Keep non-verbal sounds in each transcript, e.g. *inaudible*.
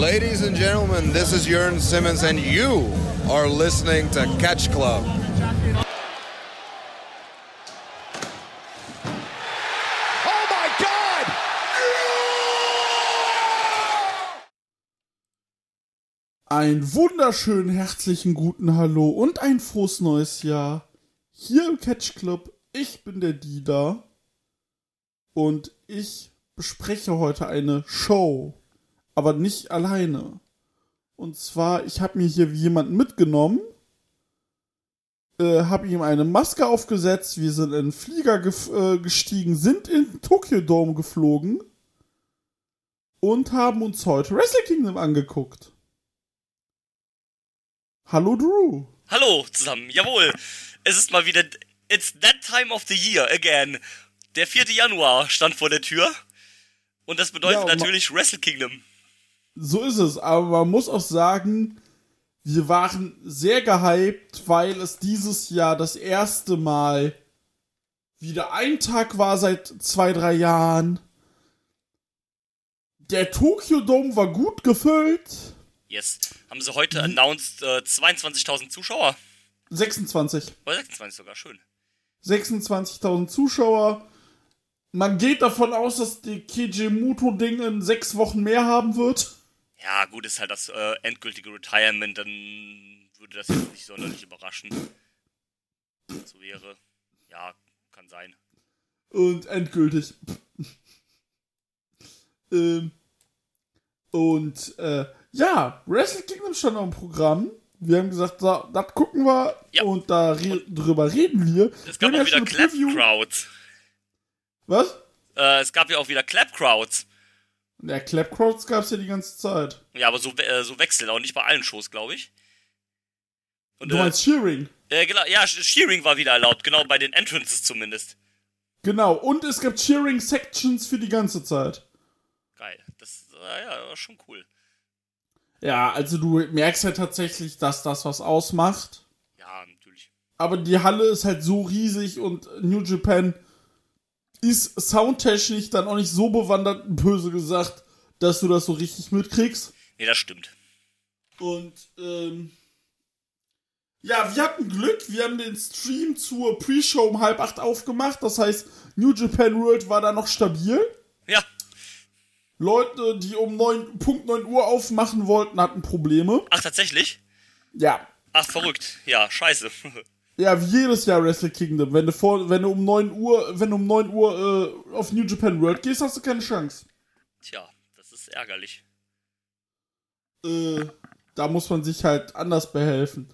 Ladies and gentlemen, this is Jörn Simmons, and you are listening to Catch Club. Oh my God! Ein wunderschönen herzlichen guten Hallo und ein frohes neues Jahr. Hier im Catch Club, ich bin der Dida und ich bespreche heute eine Show, aber nicht alleine. Und zwar, ich habe mir hier jemanden mitgenommen, äh, habe ihm eine Maske aufgesetzt, wir sind in den Flieger gef- äh, gestiegen, sind in Tokyo Dome geflogen und haben uns heute Wrestle Kingdom angeguckt. Hallo Drew. Hallo zusammen, jawohl. Es ist mal wieder. It's that time of the year again. Der 4. Januar stand vor der Tür. Und das bedeutet Ja, und natürlich Wrestle Kingdom. So ist es, aber man muss auch sagen, wir waren sehr gehypt, weil es dieses Jahr das erste Mal wieder ein Tag war seit zwei, drei Jahren. Der Tokyo Dome war gut gefüllt. Yes. Haben sie heute announced äh, 22.000 Zuschauer? 26. Oder 26 sogar, schön. 26.000 Zuschauer. Man geht davon aus, dass die Kijimuto-Ding in sechs Wochen mehr haben wird. Ja, gut, ist halt das äh, endgültige Retirement, dann würde das jetzt nicht sonderlich überraschen. So wäre. Ja, kann sein. Und endgültig. *laughs* ähm, und äh, ja, Wrestle Kingdom stand auf dem Programm. Wir haben gesagt, so, das gucken wir Ja. und da re drüber reden wir. Es gab Wir auch wieder Preview- Clap-Crowds. Was? Äh, es gab ja auch wieder Clap-Crowds. Ja, Clapcrowds gab es ja die ganze Zeit. Ja, aber so, äh, so wechseln, auch nicht bei allen Shows, glaube ich. Und, Du äh, meinst Cheering. Äh, genau, ja, Sh- Shearing war wieder erlaubt, genau, bei den Entrances zumindest. Genau. Und es gab Cheering-Sections für die ganze Zeit. Geil. Das äh, ja, war schon cool. Ja, also du merkst ja tatsächlich, dass das was ausmacht. Ja, natürlich. aber die Halle ist halt so riesig und New Japan ist soundtechnisch dann auch nicht so bewandert, böse gesagt, dass du das so richtig mitkriegst. Nee, das stimmt. Und ähm, ja, wir hatten Glück, wir haben den Stream zur Pre-Show um halb acht aufgemacht. Das heißt, New Japan World war da noch stabil. Ja, Leute, die um 9, Punkt 9 Uhr aufmachen wollten, hatten Probleme. ach, tatsächlich? Ja. Ach, verrückt. Ja, scheiße. *laughs* Ja, wie jedes Jahr Wrestle Kingdom. Wenn du vor, wenn du um 9 Uhr, wenn du um 9 Uhr äh, auf New Japan World gehst, hast du keine Chance. Tja, das ist ärgerlich. Äh, da muss man sich halt anders behelfen.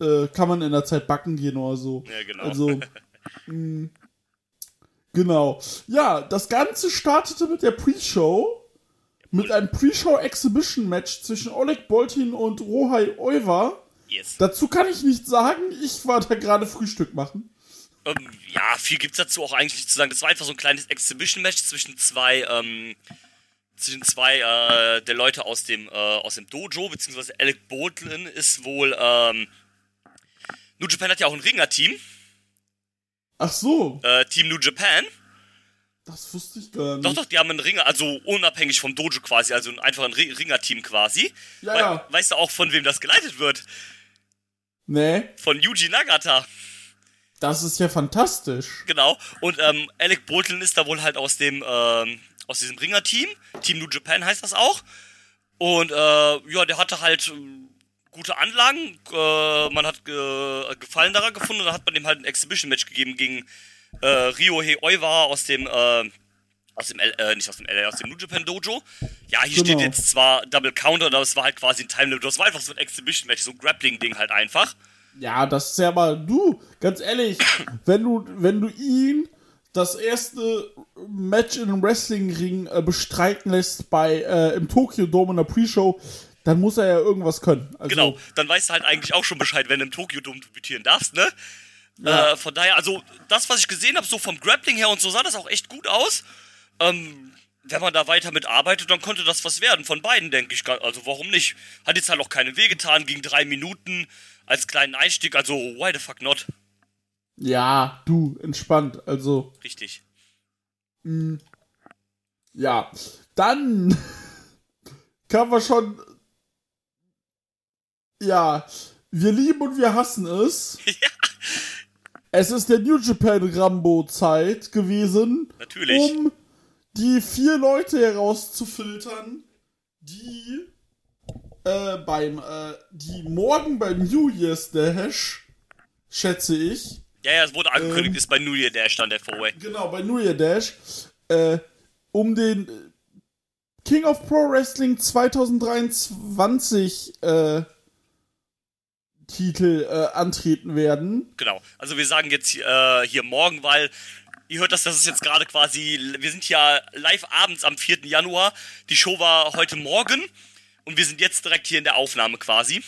Äh, kann man in der Zeit backen gehen oder so. Ja, genau. Also, *laughs* mh, genau. Ja, das Ganze startete mit der Pre-Show. Mit einem Pre-Show-Exhibition-Match zwischen Oleg Boltin und Rohai Oiva. Yes. Dazu kann ich nicht sagen, ich war da gerade Frühstück machen. Ähm, ja, viel gibt's dazu auch eigentlich nicht zu sagen. Das war einfach so ein kleines Exhibition-Match zwischen zwei, ähm, zwischen zwei, äh, der Leute aus dem, äh, aus dem Dojo, beziehungsweise Alec Baldwin ist wohl, ähm, New Japan hat ja auch ein Ringer-Team, Ach so, äh, Team New Japan. das wusste ich gar nicht. Doch, doch, die haben einen Ringer, also unabhängig vom Dojo quasi, also einfach ein Ri- Ringer-Team quasi. Ja, We ja. Weißt du auch, von wem das geleitet wird? Nee, Von Yuji Nagata. das ist ja fantastisch. Genau. Und ähm, Alec Baldwin ist da wohl halt aus dem ähm, aus diesem Ringer-Team. Team New Japan heißt das auch. Und äh, ja, der hatte halt ähm, gute Anlagen. Äh, man hat ge Gefallen daran gefunden. Und dann hat man dem halt ein Exhibition-Match gegeben gegen äh, Ryohei Oiwa aus dem äh, aus dem L äh, nicht aus dem LA, aus dem New Japan Dojo. Ja, hier Genau. steht jetzt zwar Double Counter, aber es war halt quasi ein Time Limit. Das war einfach so ein Exhibition-Match, so ein Grappling-Ding halt einfach. Ja, das ist ja mal, du, ganz ehrlich, wenn du, wenn du ihn das erste Match in einem Wrestling-Ring äh, bestreiten lässt bei, äh, im Tokyo Dome in der Pre-Show, dann muss er ja irgendwas können. Also, Genau, dann weißt du halt eigentlich auch schon Bescheid, wenn du im Tokyo Dome debütieren darfst, ne? Ja. Äh, von daher, also das, was ich gesehen habe, so vom Grappling her und so, sah das auch echt gut aus. Ähm, wenn man da weiter mitarbeitet, dann könnte das was werden. Von beiden, denke ich. Also warum nicht? Hat jetzt halt auch keinen Weh getan, ging drei Minuten als kleinen Einstieg. Also why the fuck not? Ja, du, entspannt. Also, Richtig. ja. Dann *laughs* kamen wir schon Ja, wir lieben und wir hassen es. *laughs* Es ist der New Japan Rambo Zeit gewesen, Natürlich. um die vier Leute herauszufiltern, die äh, beim äh, die morgen beim New Year's Dash, schätze ich, Ja, ja, es wurde angekündigt, Ähm. ist bei New Year Dash dann der Four-Way. genau bei New Year Dash, äh, um den äh, King of Pro Wrestling 2023 äh, Titel äh, antreten werden. Genau. Also wir sagen jetzt äh, hier morgen, weil ihr hört das, das ist jetzt gerade quasi, wir sind ja live abends am 4. Januar. Die Show war heute Morgen und wir sind jetzt direkt hier in der Aufnahme quasi.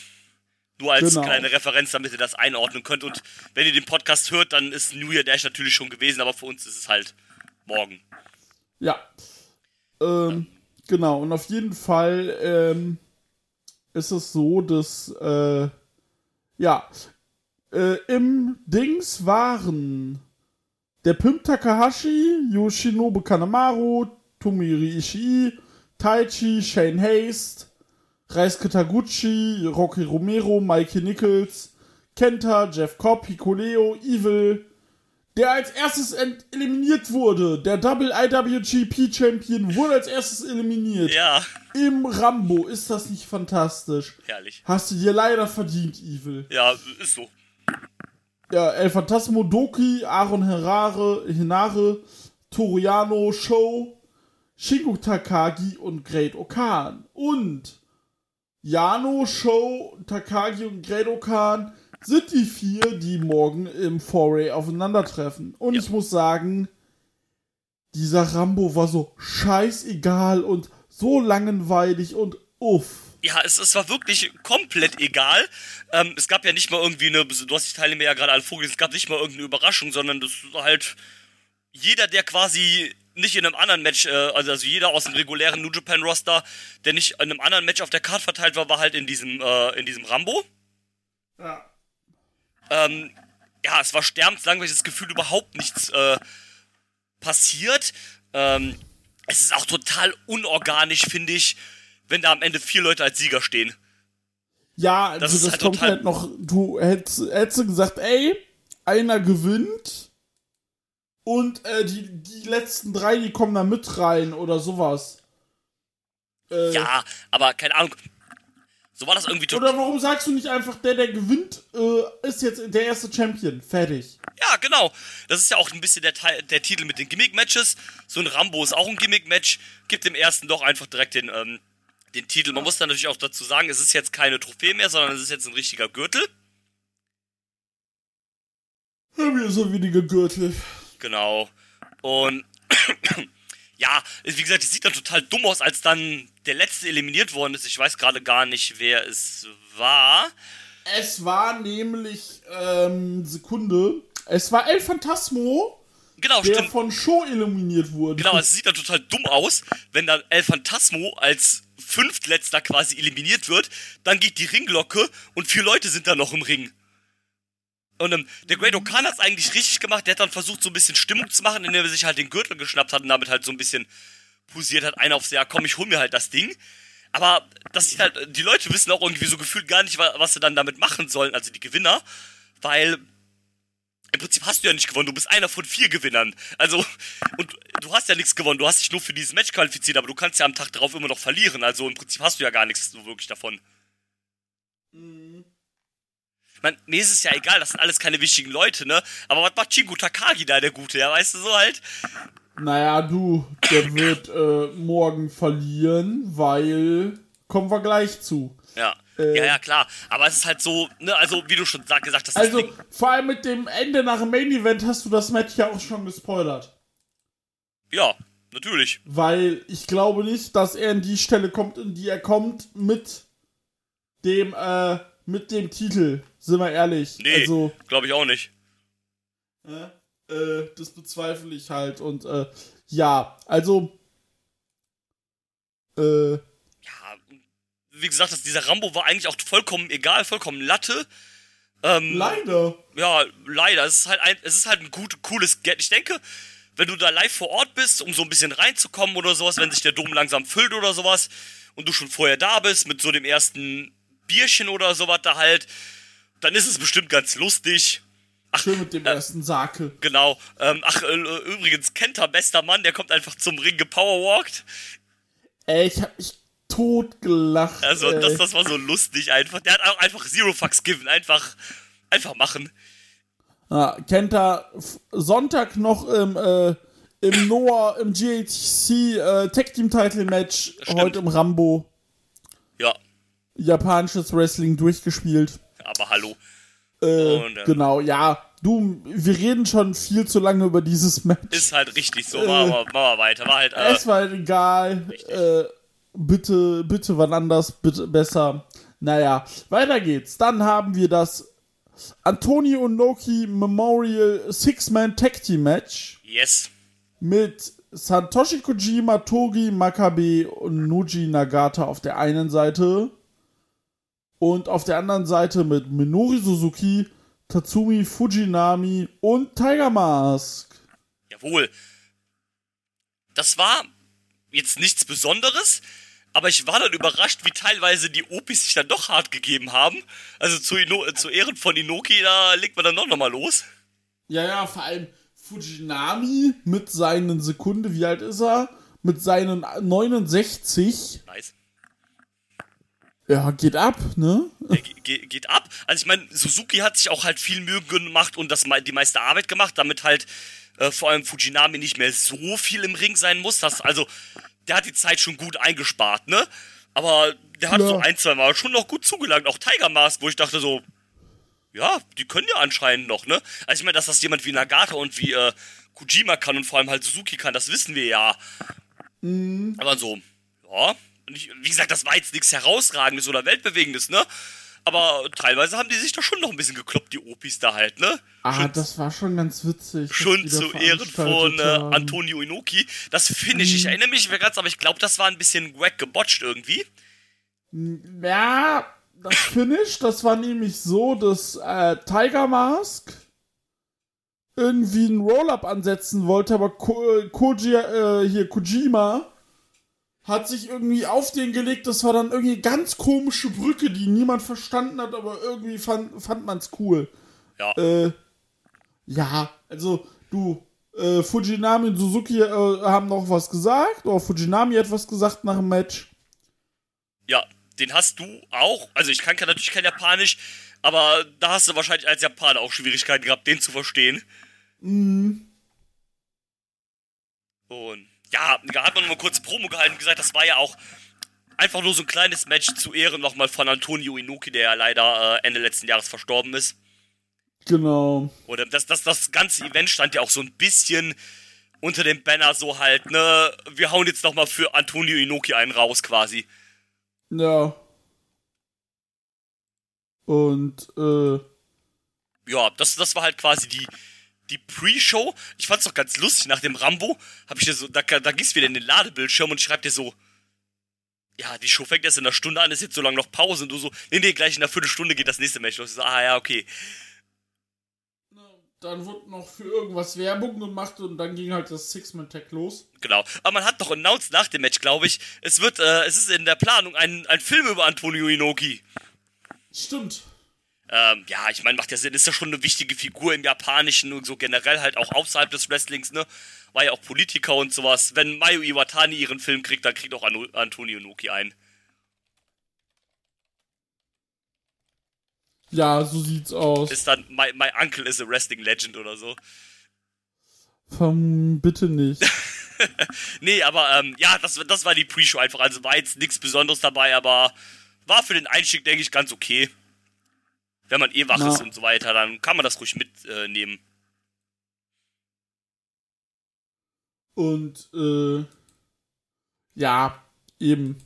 Nur als Genau. kleine Referenz, damit ihr das einordnen könnt. Und wenn ihr den Podcast hört, dann ist New Year Dash natürlich schon gewesen, aber für uns ist es halt morgen. Ja. Ähm, genau, und auf jeden Fall ähm, ist es so, dass äh, ja, äh, im Dings waren der Pimp Takahashi, Yoshinobu Kanemaru, Tomiri Ishii, Taichi, Shane Haste, Reisuke Taguchi, Rocky Romero, Mikey Nichols, Kenta, Jeff Cobb, Hikuleo, Evil, der als erstes eliminiert wurde. Der Double IWGP Champion wurde als erstes eliminiert. Ja, Im Rambo. Ist das nicht fantastisch? herrlich. Hast du dir leider verdient, Evil. Ja, ist so. Ja, El Phantasmo Doki, Aaron Herare, Hinare, Toriano, Show, Shingo Takagi und Great Okan. Und Yano, Show, Takagi und Great Okan sind die vier, die morgen im Foray aufeinandertreffen. Und Ja. ich muss sagen, dieser Rambo war so scheißegal und so langweilig und uff. Ja, es, es war wirklich komplett egal. Ähm, es gab ja nicht mal irgendwie eine, du hast die Teilnehmer ja gerade alle vorgelesen, es gab nicht mal irgendeine Überraschung, sondern das war halt jeder, der quasi nicht in einem anderen Match, äh, also, also jeder aus dem regulären New Japan Roster, der nicht in einem anderen Match auf der Karte verteilt war, war halt in diesem, äh, in diesem Rambo. Ja. Ähm, ja, es war sterbenslangweilig, das Gefühl, überhaupt nichts äh, passiert. Ähm, es ist auch total unorganisch, finde ich, wenn da am Ende vier Leute als Sieger stehen. Ja, also Das das, ist halt kommt halt noch, du hättest, hättest gesagt, ey, einer gewinnt und äh, die, die letzten drei, die kommen da mit rein oder sowas. Äh, Ja, aber keine Ahnung. So war das irgendwie total. Oder warum sagst du nicht einfach, der, der gewinnt, äh, ist jetzt der erste Champion. Fertig. Ja, genau. Das ist ja auch ein bisschen der, Teil, der Titel mit den Gimmick-Matches. So ein Rambo ist auch ein Gimmick-Match. Gibt dem ersten doch einfach direkt den, ähm, den Titel. Man muss dann natürlich auch dazu sagen, es ist jetzt keine Trophäe mehr, sondern es ist jetzt ein richtiger Gürtel. Haben wir so wenige Gürtel. Genau. Und *clears throat* ja, wie gesagt, es sieht dann total dumm aus, als dann der letzte eliminiert worden ist. Ich weiß gerade gar nicht, wer es war. Es war nämlich, ähm, Sekunde. Es war El Phantasmo, Genau, der stimmt. von Show eliminiert wurde. Genau, es sieht dann total dumm aus, wenn dann El Phantasmo als Fünftletzter quasi eliminiert wird. Dann geht die Ringglocke und vier Leute sind da noch im Ring. Und ähm, der Great Okan hat es eigentlich richtig gemacht. Der hat dann versucht, so ein bisschen Stimmung zu machen, indem er sich halt den Gürtel geschnappt hat und damit halt so ein bisschen posiert hat. Einer aufs Jahr, komm, ich hol mir halt das Ding. Aber das sieht halt, die Leute wissen auch irgendwie so gefühlt gar nicht, wa- was sie dann damit machen sollen, also die Gewinner, weil im Prinzip hast du ja nicht gewonnen, du bist einer von vier Gewinnern. Also, und du hast ja nichts gewonnen, du hast dich nur für dieses Match qualifiziert, aber du kannst ja am Tag darauf immer noch verlieren. Also im Prinzip hast du ja gar nichts so wirklich davon. Ich meine, mir ist es ja egal, das sind alles keine wichtigen Leute, ne? Aber was macht Shingo Takagi da, der Gute, ja, weißt du so halt? Naja, du, der wird äh, morgen verlieren, weil. Kommen wir gleich zu. Ja. Äh. ja, ja, klar. Aber es ist halt so, ne, also wie du schon sag, gesagt hast, Also, vor allem mit dem Ende nach dem Main Event hast du das Match ja auch schon gespoilert. Ja, natürlich. Weil ich glaube nicht, dass er in die Stelle kommt, in die er kommt, mit dem, äh, mit dem Titel. Sind wir ehrlich. Nee, Also, glaube ich auch nicht. äh, das bezweifle ich halt. Und, äh, ja, also, äh, Ja, wie gesagt, das, dieser Rambo war eigentlich auch vollkommen egal, vollkommen Latte. Ähm, leider. ja, leider. Es ist halt ein, es ist halt ein gut, cooles Get. Ich denke, wenn du da live vor Ort bist, um so ein bisschen reinzukommen oder sowas, wenn sich der Dom langsam füllt oder sowas und du schon vorher da bist mit so dem ersten Bierchen oder sowas da halt, dann ist es bestimmt ganz lustig. Ach, Schön mit dem äh, ersten Sake. Genau. Ähm, ach, äh, übrigens, Kenta, bester Mann, der kommt einfach zum Ring gepowerwalkt. Ey, ich hab mich tot gelacht. Also, das, das war so lustig einfach. Der hat auch einfach Zero Fucks given. Einfach, einfach machen. Ah, Kenta Sonntag noch im, äh, im Noah, im GHC äh, Tag Team Title Match, heute im Rambo. Ja. Japanisches Wrestling durchgespielt. Aber hallo. Äh, Und, äh, genau, ja. Du, wir reden schon viel zu lange über dieses Match. Ist halt richtig so. Machen wir, machen wir weiter. War halt, äh, es war halt egal. Äh, bitte, bitte wann anders, bitte besser. Naja, weiter geht's. Dann haben wir das Antonio Noki Memorial Six-Man Tag Team Match. Yes. Mit Satoshi Kojima, Togi, Makabe und Nuji Nagata auf der einen Seite. Und auf der anderen Seite mit Minori Suzuki, Tatsumi Fujinami und Tiger Mask. Jawohl. Das war jetzt nichts Besonderes, aber ich war dann überrascht, wie teilweise die Opis sich dann doch hart gegeben haben. Also zu, Ino zu Ehren von Inoki, da legt man dann doch nochmal los. Ja, ja, vor allem Fujinami mit seinen Sekunde, wie alt ist er? Mit seinen 69. Nice. Ja, geht ab, ne? Ja, geht, geht ab. Also ich meine, Suzuki hat sich auch halt viel Mühe gemacht und das die meiste Arbeit gemacht, damit halt äh, vor allem Fujinami nicht mehr so viel im Ring sein muss. Das, also, der hat die Zeit schon gut eingespart, ne? Aber der hat ja. so ein, zwei Mal schon noch gut zugelangt. Auch Tiger Mask, wo ich dachte so, ja, die können ja anscheinend noch, ne? Also ich meine, dass das jemand wie Nagata und wie äh, Kojima kann und vor allem halt Suzuki kann, das wissen wir ja. Mhm. Aber so, ja, ich, wie gesagt, das war jetzt nichts Herausragendes oder Weltbewegendes, ne? Aber teilweise haben die sich doch schon noch ein bisschen gekloppt, die Opis da halt, ne? Ah, schon, das war schon ganz witzig. Schon zu Ehren von äh, Antonio Inoki. Das finde ich, ich mhm. erinnere mich nicht mehr ganz, aber ich glaube, das war ein bisschen wack gebotcht irgendwie. Ja, das Finish, das war nämlich so, dass äh, Tiger Mask irgendwie einen Roll-Up ansetzen wollte, aber Ko äh, Koji, äh, hier Kojima hat sich irgendwie auf den gelegt. Das war dann irgendwie ganz komische Brücke, die niemand verstanden hat, aber irgendwie fand, fand man es cool. Ja. Äh, ja, also du, äh, Fujinami und Suzuki äh, haben noch was gesagt, oder Fujinami hat was gesagt nach dem Match. Ja, den hast du auch. Also ich kann natürlich kein Japanisch, aber da hast du wahrscheinlich als Japaner auch Schwierigkeiten gehabt, den zu verstehen. Mhm. Und ja, da hat man nur kurz Promo gehalten und gesagt, das war ja auch einfach nur so ein kleines Match zu Ehren nochmal von Antonio Inoki, der ja leider äh, Ende letzten Jahres verstorben ist. Genau. Oder das, das, das ganze Event stand ja auch so ein bisschen unter dem Banner so halt, ne, wir hauen jetzt nochmal für Antonio Inoki einen raus quasi. Ja. Und, äh. Ja, das, das war halt quasi die, die Pre-Show, ich fand's doch ganz lustig, nach dem Rambo, hab ich dir so, da, da gehst du wieder in den Ladebildschirm und ich schreib dir so, ja, die Show fängt erst in einer Stunde an, ist jetzt so lange noch Pause und du so, nee, nee, gleich in einer Viertelstunde geht das nächste Match los. Ich so, ah ja, okay. Dann wurde noch für irgendwas Werbung gemacht und dann ging halt das Six-Man-Tag los. Genau. Aber man hat doch announced nach dem Match, glaube ich, es wird, äh, es ist in der Planung ein, ein Film über Antonio Inoki. Stimmt. Ähm, ja, ich meine, macht ja Sinn, ist ja schon eine wichtige Figur im Japanischen und so generell halt auch außerhalb des Wrestlings, ne? War ja auch Politiker und sowas. Wenn Mayu Iwatani ihren Film kriegt, dann kriegt auch An Antonio Noki einen. Ja, so sieht's aus. Ist dann My, my Uncle is a Wrestling Legend oder so. Vom, bitte nicht. *laughs* nee, aber ähm, ja, das, das war die Pre-Show einfach. Also war jetzt nichts Besonderes dabei, aber war für den Einstieg, denke ich, ganz okay wenn man eh wach Na. ist und so weiter, dann kann man das ruhig mitnehmen. Äh, und äh, ja, eben.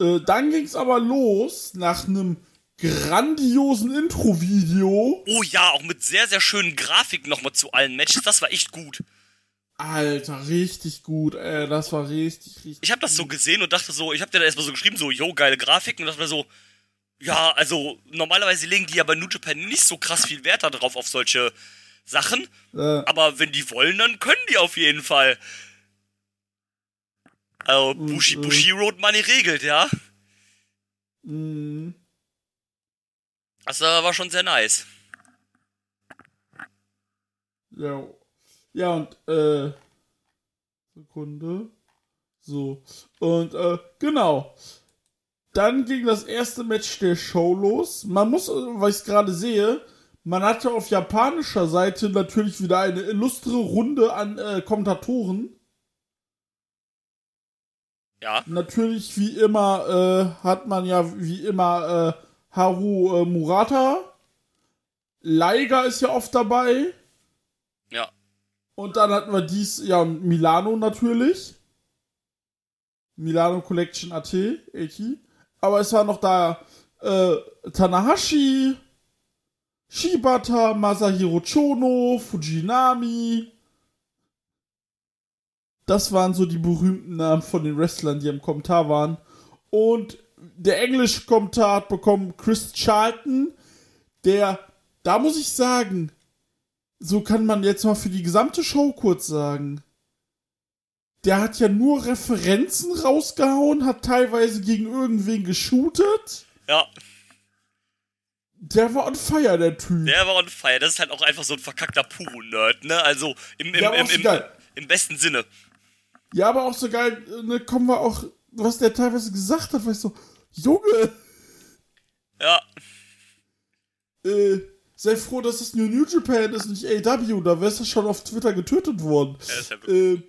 Äh, dann ging's aber los nach einem grandiosen Intro-Video. Oh ja, auch mit sehr, sehr schönen Grafiken nochmal zu allen Matches. Das war echt gut. Alter, richtig gut, ey. Das war richtig, richtig Ich hab das so gesehen und dachte so, ich hab dir da erstmal so geschrieben, so, yo, geile Grafiken. Und dachte mir so, ja, also normalerweise legen die ja bei New Japan nicht so krass viel Wert darauf, auf solche Sachen. Äh. Aber wenn die wollen, dann können die auf jeden Fall. Also Bushi, äh. Bushi Road Money regelt, ja. Mhm. Das war schon sehr nice. Ja. Ja, und, äh. Sekunde. So. Und, äh, genau. Dann ging das erste Match der Show los. Man muss, äh, weil ich es gerade sehe, man hatte auf japanischer Seite natürlich wieder eine illustre Runde an äh, Kommentatoren. Ja. Natürlich, wie immer, äh, hat man ja wie immer äh, Haru äh, Murata. Leiga ist ja oft dabei. Ja. Und dann hatten wir dies, ja, und Milano natürlich. Milano Collection AT, 80. Aber es war noch da äh, Tanahashi, Shibata, Masahiro Chono, Fujinami. Das waren so die berühmten Namen von den Wrestlern, die im Kommentar waren. Und der englische Kommentar hat bekommen Chris Charlton, der, da muss ich sagen, so kann man jetzt mal für die gesamte Show kurz sagen. Der hat ja nur Referenzen rausgehauen, hat teilweise gegen irgendwen geshootet. Ja. Der war on fire, der Typ. Der war on fire. Das ist halt auch einfach so ein verkackter Puro-Nerd, ne? Also im, im, Ja, im, so im, im besten Sinne. Ja, aber auch so geil, ne, kommen wir auch, was der teilweise gesagt hat, weißt du, Junge, Ja. äh, sei froh, dass es nur New Japan ist, nicht AW, da wärst du schon auf Twitter getötet worden. Ja, ist ja äh,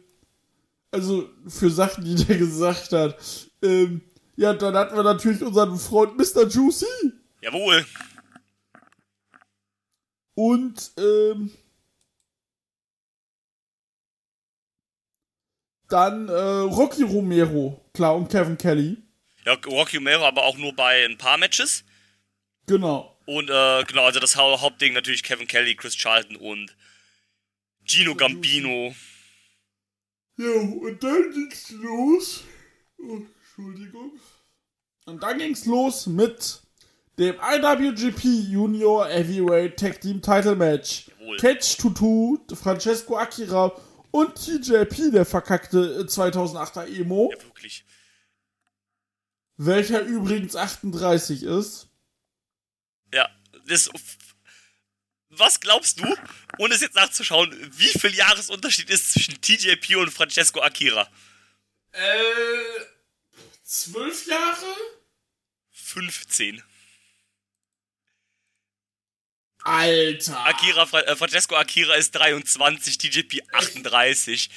also, für Sachen, die der gesagt hat. Ähm, ja, dann hatten wir natürlich unseren Freund Mr. Juicy Jawohl. und, ähm, dann äh, Rocky Romero, klar, und Kevin Kelly. Ja, Rocky Romero aber auch nur bei ein paar Matches. Genau. Und äh, genau, also das Hau Hauptding natürlich Kevin Kelly, Chris Charlton und Gino Gambino. Ja, und dann ging's los. Oh, Entschuldigung. Und dann ging's los mit dem IWGP Junior Heavyweight Tag Team Title Match. Catch Tutu, Francesco Akira und TJP, der verkackte äh, 2008er Emo, Ja, wirklich. welcher übrigens 38 ist. Ja, das. Was glaubst du, ohne es jetzt nachzuschauen, wie viel Jahresunterschied ist zwischen TJP und Francesco Akira? Äh, zwölf Jahre? 15. Alter. Akira, äh, Francesco Akira ist 23, TJP 38.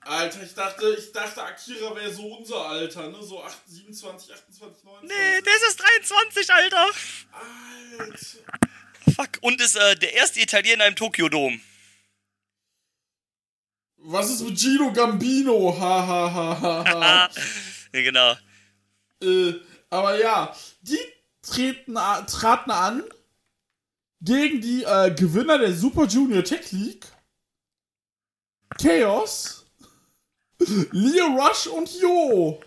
Alter, ich dachte, ich dachte, Akira wäre so unser Alter, ne? So 8, 27, 28, 29. Nee, der ist erst 23, Alter. Alter. Fuck. Und ist äh, der erste Italiener im Tokyo Dome. Was ist mit Gino Gambino? Ha, ha, ha, ha, ha. *laughs* Ja, genau. äh, aber ja, die treten, traten an gegen die äh, Gewinner der Super Junior Tech League. Chaos. *laughs* Leo Rush und Jo.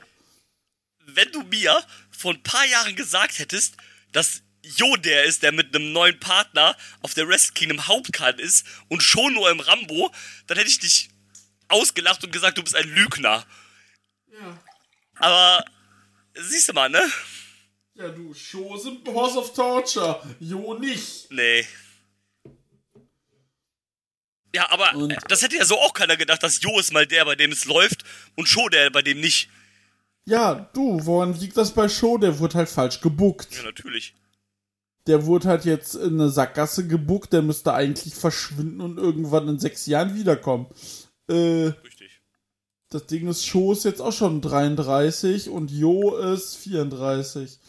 Wenn du mir vor ein paar Jahren gesagt hättest, dass Jo der ist, der mit einem neuen Partner auf der Wrestle Kingdom Hauptcard ist und schon nur im Rambo, dann hätte ich dich ausgelacht und gesagt, du bist ein Lügner. Ja. Aber siehst du mal, ne? Ja, du, Show sind Horse of Torture. Jo nicht. Nee. Ja, aber Und- das hätte ja so auch keiner gedacht, dass Jo ist mal der, bei dem es läuft und Sho der, bei dem nicht. Ja, du, woran liegt das bei Show? Der wurde halt falsch gebuckt. Ja, natürlich. Der wurde halt jetzt in eine Sackgasse gebuckt, der müsste eigentlich verschwinden und irgendwann in sechs Jahren wiederkommen. Äh, Richtig. das Ding ist, Sho ist jetzt auch schon 33 und Jo ist 34.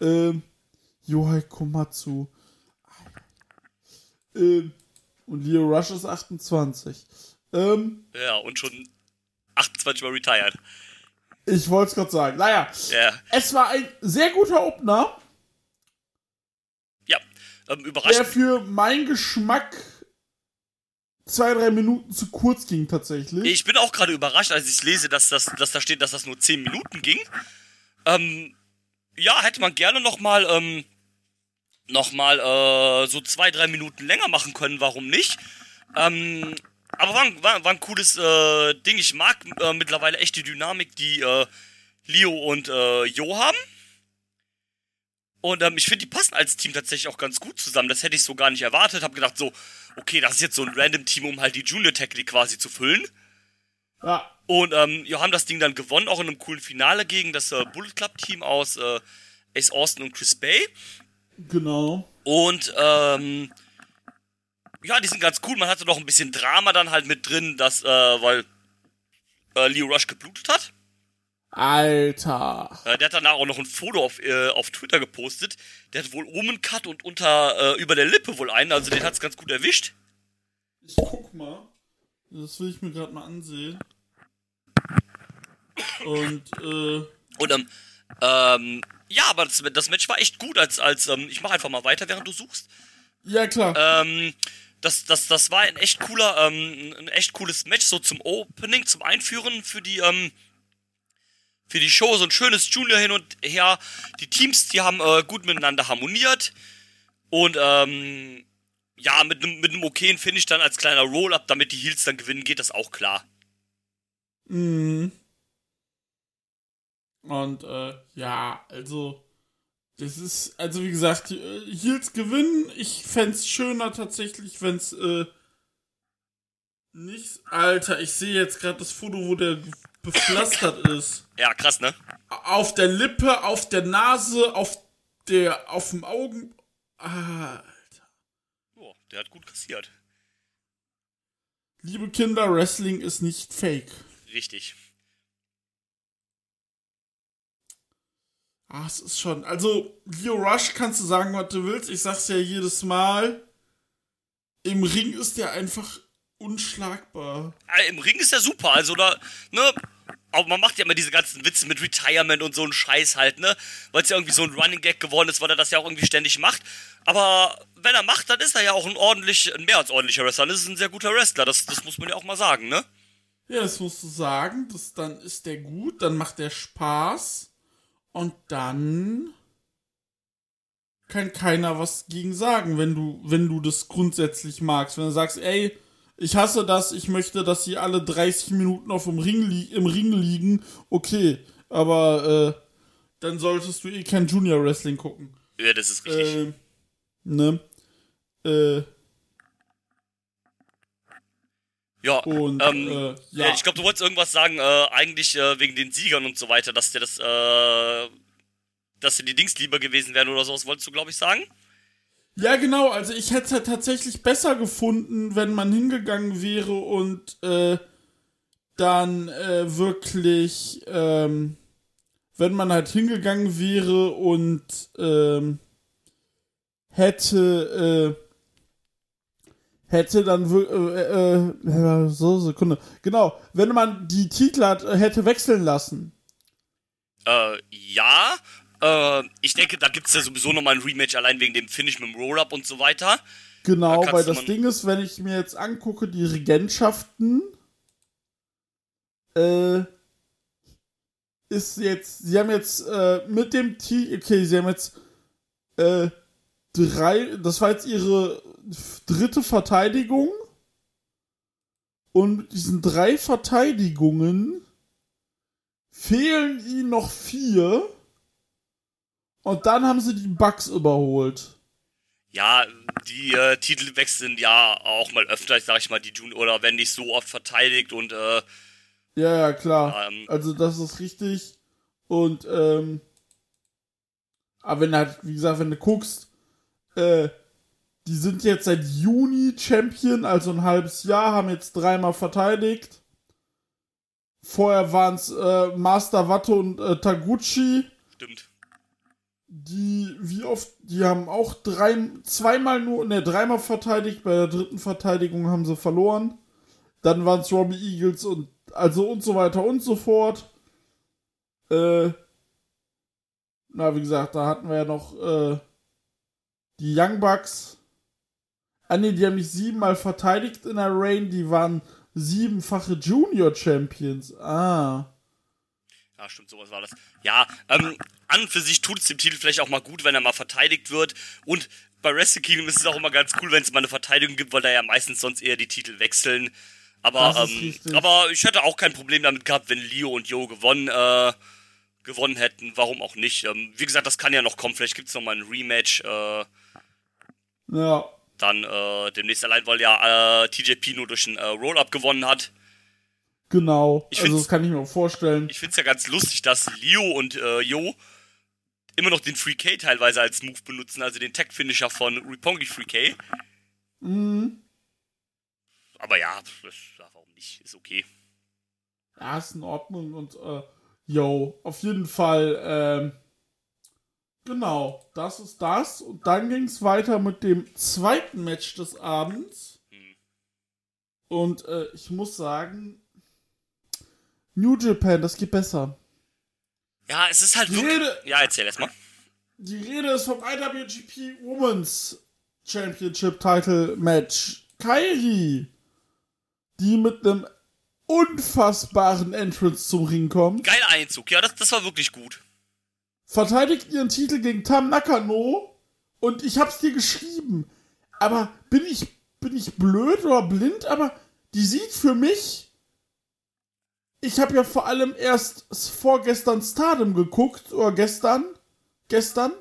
Ähm, Yohai Komatsu. Ähm, und Leo Rush ist 28. Ähm, Ja, und schon 28 Mal retired. ich wollte es gerade sagen. Naja, Ja. es war ein sehr guter Opener, Ähm, der überraschend. für meinen Geschmack zwei, drei Minuten zu kurz ging tatsächlich. Ich bin auch gerade überrascht, als ich lese, dass, das, dass da steht, dass das nur 10 Minuten ging. Ähm, ja, hätte man gerne nochmal ähm, noch mal, äh, so zwei, drei Minuten länger machen können, warum nicht? Ähm, aber war, ein- war, war ein cooles äh, Ding. Ich mag äh, mittlerweile echt die Dynamik, die äh, Leo und äh, Jo haben. Und ähm, ich finde, die passen als Team tatsächlich auch ganz gut zusammen. Das hätte ich so gar nicht erwartet. Hab gedacht so, okay, das ist jetzt so ein random Team, um halt die Junior Tech League quasi zu füllen. Ja. Und ähm, ja, haben das Ding dann gewonnen, auch in einem coolen Finale gegen das äh, Bullet Club Team aus äh, Ace Austin und Chris Bay. Genau. Und ähm, ja, die sind ganz cool. Man hatte noch ein bisschen Drama dann halt mit drin, dass, äh, weil äh, Leo Rush geblutet hat. Alter. Äh, der hat danach auch noch ein Foto auf, äh, auf Twitter gepostet. Der hat wohl oben einen Cut und unter äh, über der Lippe wohl einen, also den hat's ganz gut erwischt. Ich guck mal. Das will ich mir gerade mal ansehen. Und, äh. Und ähm, ähm, ja, aber das, das Match war echt gut, als, als, ähm, ich mach einfach mal weiter, während du suchst. Ja, klar. Ähm, das, das, das war ein echt cooler, ähm, ein echt cooles Match, so zum Opening, zum Einführen für die, ähm, für die Show, so ein schönes Junior hin und her. Die Teams, die haben äh, gut miteinander harmoniert. Und ähm, ja, mit einem mit einem okayen Finish dann als kleiner Roll-Up, damit die Heels dann gewinnen, geht das auch klar. Mhm. Und äh, ja, also das ist, also wie gesagt, äh, Heels gewinnen. Ich fänd's schöner tatsächlich, wenn's äh, nicht. Alter, ich sehe jetzt gerade das Foto, wo der bepflastert ist. Ja, krass, ne? Auf der Lippe, auf der Nase, auf der, auf dem Augen. Ah, Oh, der hat gut kassiert. liebe Kinder, Wrestling ist nicht fake. Richtig. Ah, es ist schon. Also, Leo Rush kannst du sagen, was du willst. Ich sag's ja jedes Mal. Im Ring ist der einfach unschlagbar. Äh, Im Ring ist er super, also da, ne? Aber man macht ja immer diese ganzen Witze mit Retirement und so einen Scheiß halt, ne? Weil es ja irgendwie so ein Running Gag geworden ist, weil er das ja auch irgendwie ständig macht. Aber wenn er macht, dann ist er ja auch ein ordentlich, ein mehr als ordentlicher Wrestler. Das ist ein sehr guter Wrestler, das, das muss man ja auch mal sagen, ne? Ja, das musst du sagen. Das, dann ist der gut, dann macht der Spaß. Und dann kann keiner was gegen sagen, wenn du, wenn du das grundsätzlich magst. Wenn du sagst, ey, ich hasse das, ich möchte, dass sie alle 30 Minuten auf dem Ring im Ring liegen, okay. Aber äh, dann solltest du eh kein Junior Wrestling gucken. Ja, das ist richtig. Äh, ne? Äh, ja, und ähm, äh, ja. ja. ich glaube, du wolltest irgendwas sagen, äh, eigentlich äh, wegen den Siegern und so weiter, dass dir das, äh, dass dir die Dings lieber gewesen wären oder sowas, wolltest du, glaube ich, sagen? Ja, genau. Also ich hätte es ja tatsächlich besser gefunden, wenn man hingegangen wäre und äh, dann äh, wirklich, ähm, wenn man halt hingegangen wäre und ähm, hätte, äh, hätte dann wir- äh, äh, äh, so Sekunde, genau, wenn man die Titel hat, äh, hätte wechseln lassen. Äh, ja. Äh, ich denke, da gibt's ja sowieso nochmal ein Rematch allein wegen dem Finish mit dem Roll-Up und so weiter. Genau, Da weil das Ding ist, wenn ich mir jetzt angucke, die Regentschaften, äh, ist jetzt, sie haben jetzt äh, mit dem Team, okay, sie haben jetzt äh, drei, das war jetzt ihre dritte Verteidigung und mit diesen drei Verteidigungen fehlen ihnen noch vier und dann haben sie die Bugs überholt. Ja, die äh, Titel wechseln ja auch mal öfter, sag ich mal, die Junior oder wenn nicht so oft verteidigt und äh, Ja, ja, klar. Ähm. also das ist richtig. Und ähm, aber wenn halt, wie gesagt, wenn du guckst, äh, die sind jetzt seit Juni Champion, also ein halbes Jahr, haben jetzt dreimal verteidigt. Vorher waren es äh, Master Watte und äh, Taguchi. Die, wie oft, die haben auch drei, zweimal nur, ne, dreimal verteidigt, bei der dritten Verteidigung haben sie verloren. Dann waren es Robbie Eagles und also und so weiter und so fort. Äh, na, wie gesagt, da hatten wir ja noch äh, die Young Bucks. Ah ne, die haben mich siebenmal verteidigt in der Reign, die waren siebenfache Junior Champions. Ah. Ja, stimmt, sowas war das. Ja, ähm, an und für sich tut es dem Titel vielleicht auch mal gut, wenn er mal verteidigt wird. Und bei Wrestle Kingdom ist es auch immer ganz cool, wenn es mal eine Verteidigung gibt, weil da ja meistens sonst eher die Titel wechseln. Aber, ähm, aber ich hätte auch kein Problem damit gehabt, wenn Leo und Yo gewonnen äh, gewonnen hätten. Warum auch nicht? Ähm, wie gesagt, das kann ja noch kommen. Vielleicht gibt es noch mal ein Rematch. Äh, Ja. dann äh, demnächst allein, weil ja äh, TJP nur durch ein äh, Roll-Up gewonnen hat. Genau. Ich also das kann ich mir auch vorstellen. Ich finde es ja ganz lustig, dass Leo und äh, Yo immer noch den Free K teilweise als Move benutzen, also den Tech-Finisher von Ripongi Free K. Mhm. Aber ja, das, warum nicht? Ist okay. Ja, ist in Ordnung und äh, yo, auf jeden Fall, ähm, genau, das ist das. Und dann ging es weiter mit dem zweiten Match des Abends. Und äh, ich muss sagen, New Japan, das geht besser. Ja, es ist halt Die wirklich. Rede- Ja, erzähl erst mal. Die Rede ist vom IWGP Women's Championship Title Match. Kairi, die mit einem unfassbaren Entrance zum Ring kommt, Geiler Einzug, ja, das, das war wirklich gut. verteidigt ihren Titel gegen Tam Nakano und ich hab's dir geschrieben. Aber bin ich, bin ich blöd oder blind? Aber die sieht für mich. Ich habe ja vor allem erst vorgestern Stardom geguckt oder gestern. Gestern.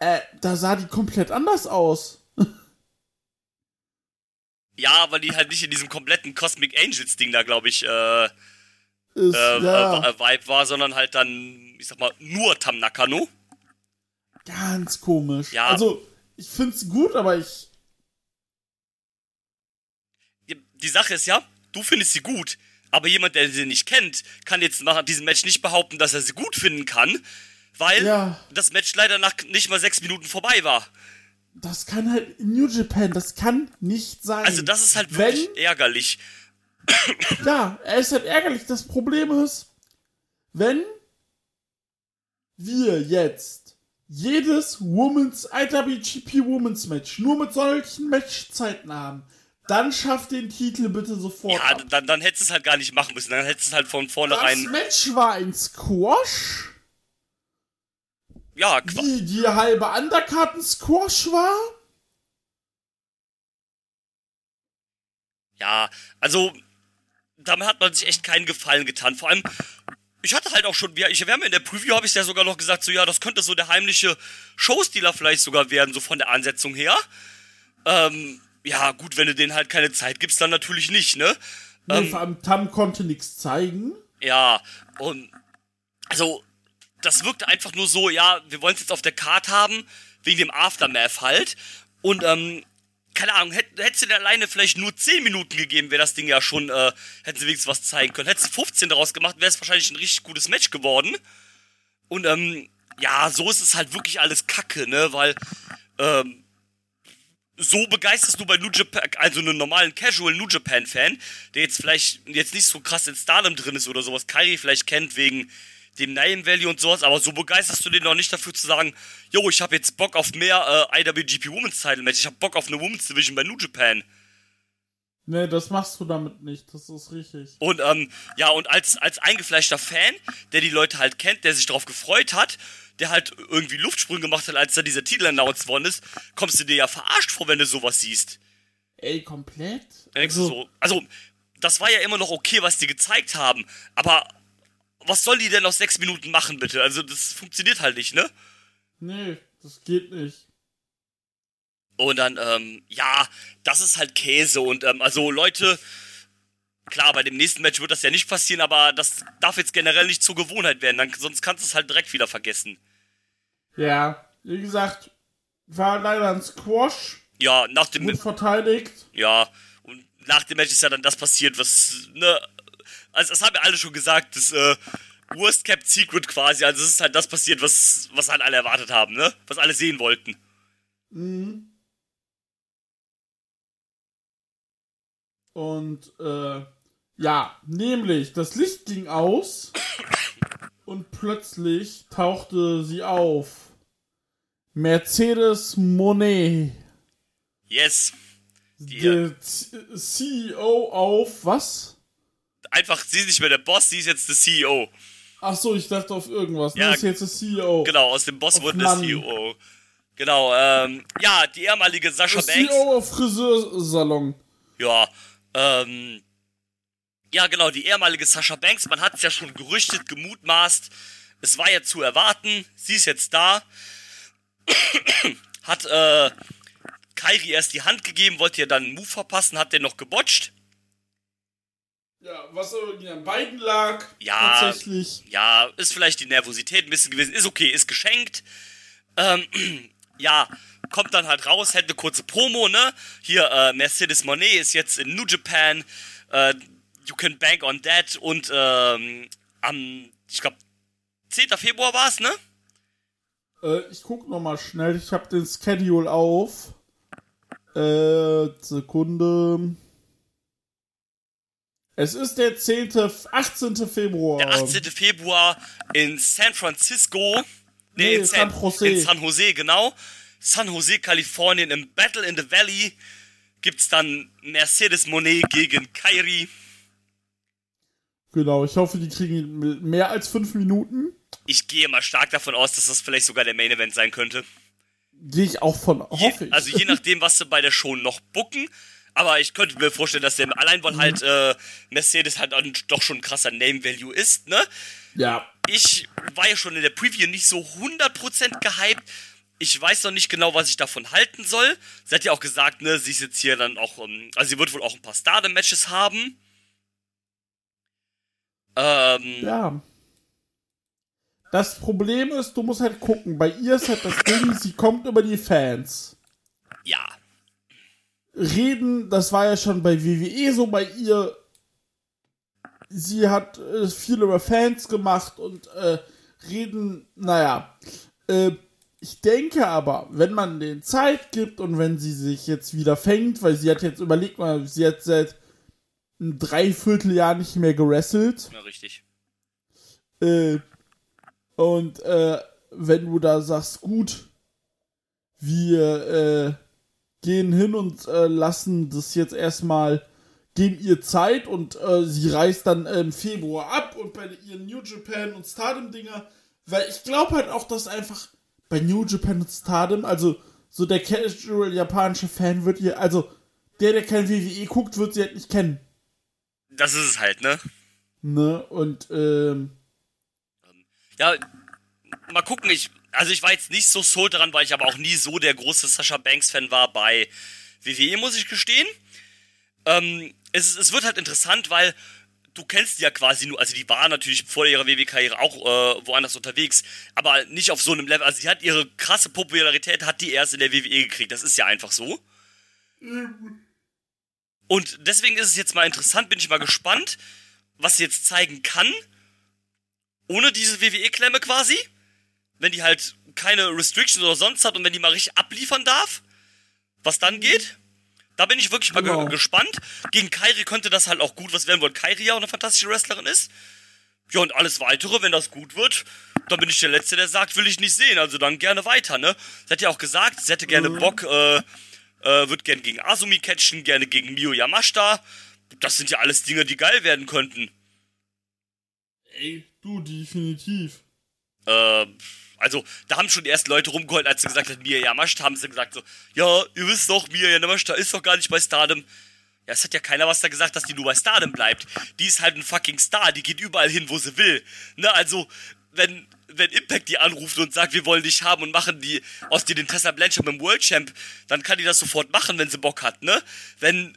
Äh, da sah die komplett anders aus. *laughs* Ja, weil die halt nicht in diesem kompletten Cosmic Angels Ding da, glaube ich, äh, Ist, äh, ja, äh, Vibe war, sondern halt dann, ich sag mal, nur Tam Nakano. ganz komisch. Ja. Also, ich find's gut, aber ich. Die, die Sache ist ja, du findest sie gut, aber jemand, der sie nicht kennt, kann jetzt nach diesem Match nicht behaupten, dass er sie gut finden kann, weil Ja. das Match leider nach nicht mal sechs Minuten vorbei war. Das kann halt in New Japan, das kann nicht sein. Also das ist halt Wenn- wirklich ärgerlich. *coughs* Ja, er ist halt ärgerlich. Das Problem ist, wenn wir jetzt jedes Women's IWGP Women's Match nur mit solchen Matchzeiten haben, dann schafft den Titel bitte sofort. Ja, ab. dann, dann hättest du es halt gar nicht machen müssen. Dann hättest du es halt von Das vornherein. Match war ein Squash, Ja, qua- wie die halbe Undercard ein Squash war. ja, also damit hat man sich echt keinen Gefallen getan. Vor allem, ich hatte halt auch schon, wir, ich, wir haben in der Preview, habe ich ja sogar noch gesagt, so ja, das könnte so der heimliche Showstealer vielleicht sogar werden, so von der Ansetzung her. Ähm, ja, gut, wenn du denen halt keine Zeit gibst, dann natürlich nicht, ne? Nee, Ähm, vor allem Tam konnte nichts zeigen. Ja, und also das wirkte einfach nur so, ja, wir wollen es jetzt auf der Card haben, wegen dem Aftermath halt. Und ähm, keine Ahnung, hätt, hättest du dir alleine vielleicht nur 10 Minuten gegeben, wäre das Ding ja schon, äh, hätten sie wenigstens was zeigen können. Hättest du 15 daraus gemacht, wäre es wahrscheinlich ein richtig gutes Match geworden. Und ähm, ja, so ist es halt wirklich alles Kacke, ne? Weil ähm, so begeisterst du bei New Japan, also einen normalen Casual New Japan Fan, der jetzt vielleicht jetzt nicht so krass in Stardom drin ist oder sowas, Kairi vielleicht kennt wegen dem Name Value und sowas, aber so begeisterst du den noch nicht dafür zu sagen, yo, ich habe jetzt Bock auf mehr äh, IWGP Women's Title Match, ich habe Bock auf eine Women's Division bei New Japan. Nee, das machst du damit nicht. Das ist richtig. Und ähm, ja, und als, als eingefleischter Fan, der die Leute halt kennt, der sich darauf gefreut hat, der halt irgendwie Luftsprünge gemacht hat, als da dieser Titel announced worden ist, kommst du dir ja verarscht vor, wenn du sowas siehst. Ey, komplett? Du so, also, das war ja immer noch okay, was die gezeigt haben, aber was soll die denn aus sechs Minuten machen, bitte? Also, das funktioniert halt nicht, ne? Nee, das geht nicht. Und dann, ähm, ja, das ist halt Käse und, ähm, also, Leute, klar, bei dem nächsten Match wird das ja nicht passieren, aber das darf jetzt generell nicht zur Gewohnheit werden, dann, sonst kannst du es halt direkt wieder vergessen. Ja, wie gesagt, war leider ein Squash, Ja, nach dem, gut verteidigt. ja, und nach dem Match ist ja dann das passiert, was, ne, also, das haben ja alle schon gesagt, das, äh, Worst Kept Secret quasi, also es ist halt das passiert, was, was halt alle erwartet haben, ne? Was alle sehen wollten. Und äh, ja, nämlich das Licht ging aus und plötzlich tauchte sie auf. Mercedes Monet, Yes. Die, der CEO auf was? einfach, sie ist nicht mehr der Boss, sie ist jetzt der CEO. Ach so, ich dachte auf irgendwas. Ja, Ja, ist jetzt der CEO. Genau, aus dem Boss Auf wurde der Mann. CEO. Genau, ähm, ja, die ehemalige Sascha Der Banks. CEO auf Friseursalon. Ja, ähm, Ja, genau, die ehemalige Sascha Banks. Man hat es ja schon gerüchtet, gemutmaßt. Es war ja zu erwarten. Sie ist jetzt da. *coughs* hat äh, Kairi erst die Hand gegeben, wollte ihr dann einen Move verpassen, hat den noch gebotcht. Ja, was irgendwie an beiden lag. Ja, Tatsächlich. ja, ist vielleicht die Nervosität ein bisschen gewesen. Ist okay, ist geschenkt. Ähm, *coughs* ja, kommt dann halt raus, hätte eine kurze Promo, ne? Hier, äh, Mercedes Monet ist jetzt in New Japan. Äh, you can bank on that. Und ähm, am, ich glaube, 10. Februar war es, ne? Äh, ich guck noch mal schnell. Ich habe den Schedule auf. Äh, Sekunde. Es ist der 10., 18. Februar. Der 18. Februar in San Francisco. Nee, in San Jose. In San Jose, genau. San Jose, Kalifornien. Im Battle in the Valley gibt's dann Mercedes Monet gegen Kairi. Genau, ich hoffe, die kriegen mehr als fünf Minuten. Ich gehe mal stark davon aus, dass das vielleicht sogar der Main Event sein könnte. Gehe ich auch von, hoffe Je, ich. also je nachdem, was sie bei der Show noch bucken. Aber ich könnte mir vorstellen, dass der allein weil halt äh, Mercedes halt doch schon ein krasser Name Value ist, ne? ja. Ich war ja schon in der Preview nicht so 100% gehypt. Ich weiß noch nicht genau, was ich davon halten soll. Sie hat ja auch gesagt, ne, sie ist jetzt hier dann auch, ähm, also sie wird wohl auch ein paar Stardom-Matches haben. Ähm, Ja. Das Problem ist, du musst halt gucken. Bei ihr ist halt das Ding, sie kommt über die Fans. ja. Reden, das war ja schon bei WWE so bei ihr. Sie hat äh, viel über Fans gemacht und äh, reden, naja. Äh, ich denke aber, wenn man den Zeit gibt und wenn sie sich jetzt wieder fängt, weil sie hat jetzt, überlegt mal, sie hat seit ein Dreivierteljahr nicht mehr gerasselt. Ja, richtig. Äh, und äh, wenn du da sagst, gut, wir äh, gehen hin und äh, lassen das jetzt erstmal, geben ihr Zeit und äh, sie reist dann im Februar ab und bei ihren New Japan und Stardom-Dinger, weil ich glaube halt auch, dass einfach bei New Japan und Stardom, also so der casual japanische Fan wird ihr, also der, der kein WWE guckt, wird sie halt nicht kennen. Das ist es halt, ne? Ne? Und ähm, Ja, mal gucken, ich, also ich war jetzt nicht so sold daran, weil ich aber auch nie so der große Sascha Banks-Fan war bei WWE, muss ich gestehen. Ähm, es, es wird halt interessant, weil du kennst die ja quasi nur, also die war natürlich vor ihrer WWE-Karriere auch äh, woanders unterwegs, aber nicht auf so einem Level. Also sie hat ihre krasse Popularität, hat die erst in der WWE gekriegt, das ist ja einfach so. Und deswegen ist es jetzt mal interessant, bin ich mal gespannt, was sie jetzt zeigen kann, ohne diese WWE-Klemme quasi, wenn die halt keine Restrictions oder sonst hat und wenn die mal richtig abliefern darf, was dann geht. Da bin ich wirklich mal Genau. ge gespannt. Gegen Kairi könnte das halt auch gut was werden, weil Kairi ja auch eine fantastische Wrestlerin ist. Ja, und alles weitere, wenn das gut wird, dann bin ich der Letzte, der sagt, will ich nicht sehen. Also dann gerne weiter, ne? Sie hat ja auch gesagt, sie hätte gerne Bock, äh, äh, wird gerne gegen Asumi catchen, gerne gegen Mio Yamashita. Das sind ja alles Dinge, die geil werden könnten. ey, du, definitiv. Äh, also, da haben schon ersten Leute rumgeholt, als sie gesagt hat, Mia Yamashita, haben sie gesagt so, ja, ihr wisst doch, Mia Yamashita ist doch gar nicht bei Stardom. Ja, es hat ja keiner was da gesagt, dass die nur bei Stardom bleibt. Die ist halt ein fucking Star, die geht überall hin, wo sie will. Ne, also, wenn, wenn Impact die anruft und sagt, wir wollen dich haben und machen die aus dir den Tessa Blanchard dem World Champ, dann kann die das sofort machen, wenn sie Bock hat, ne? Wenn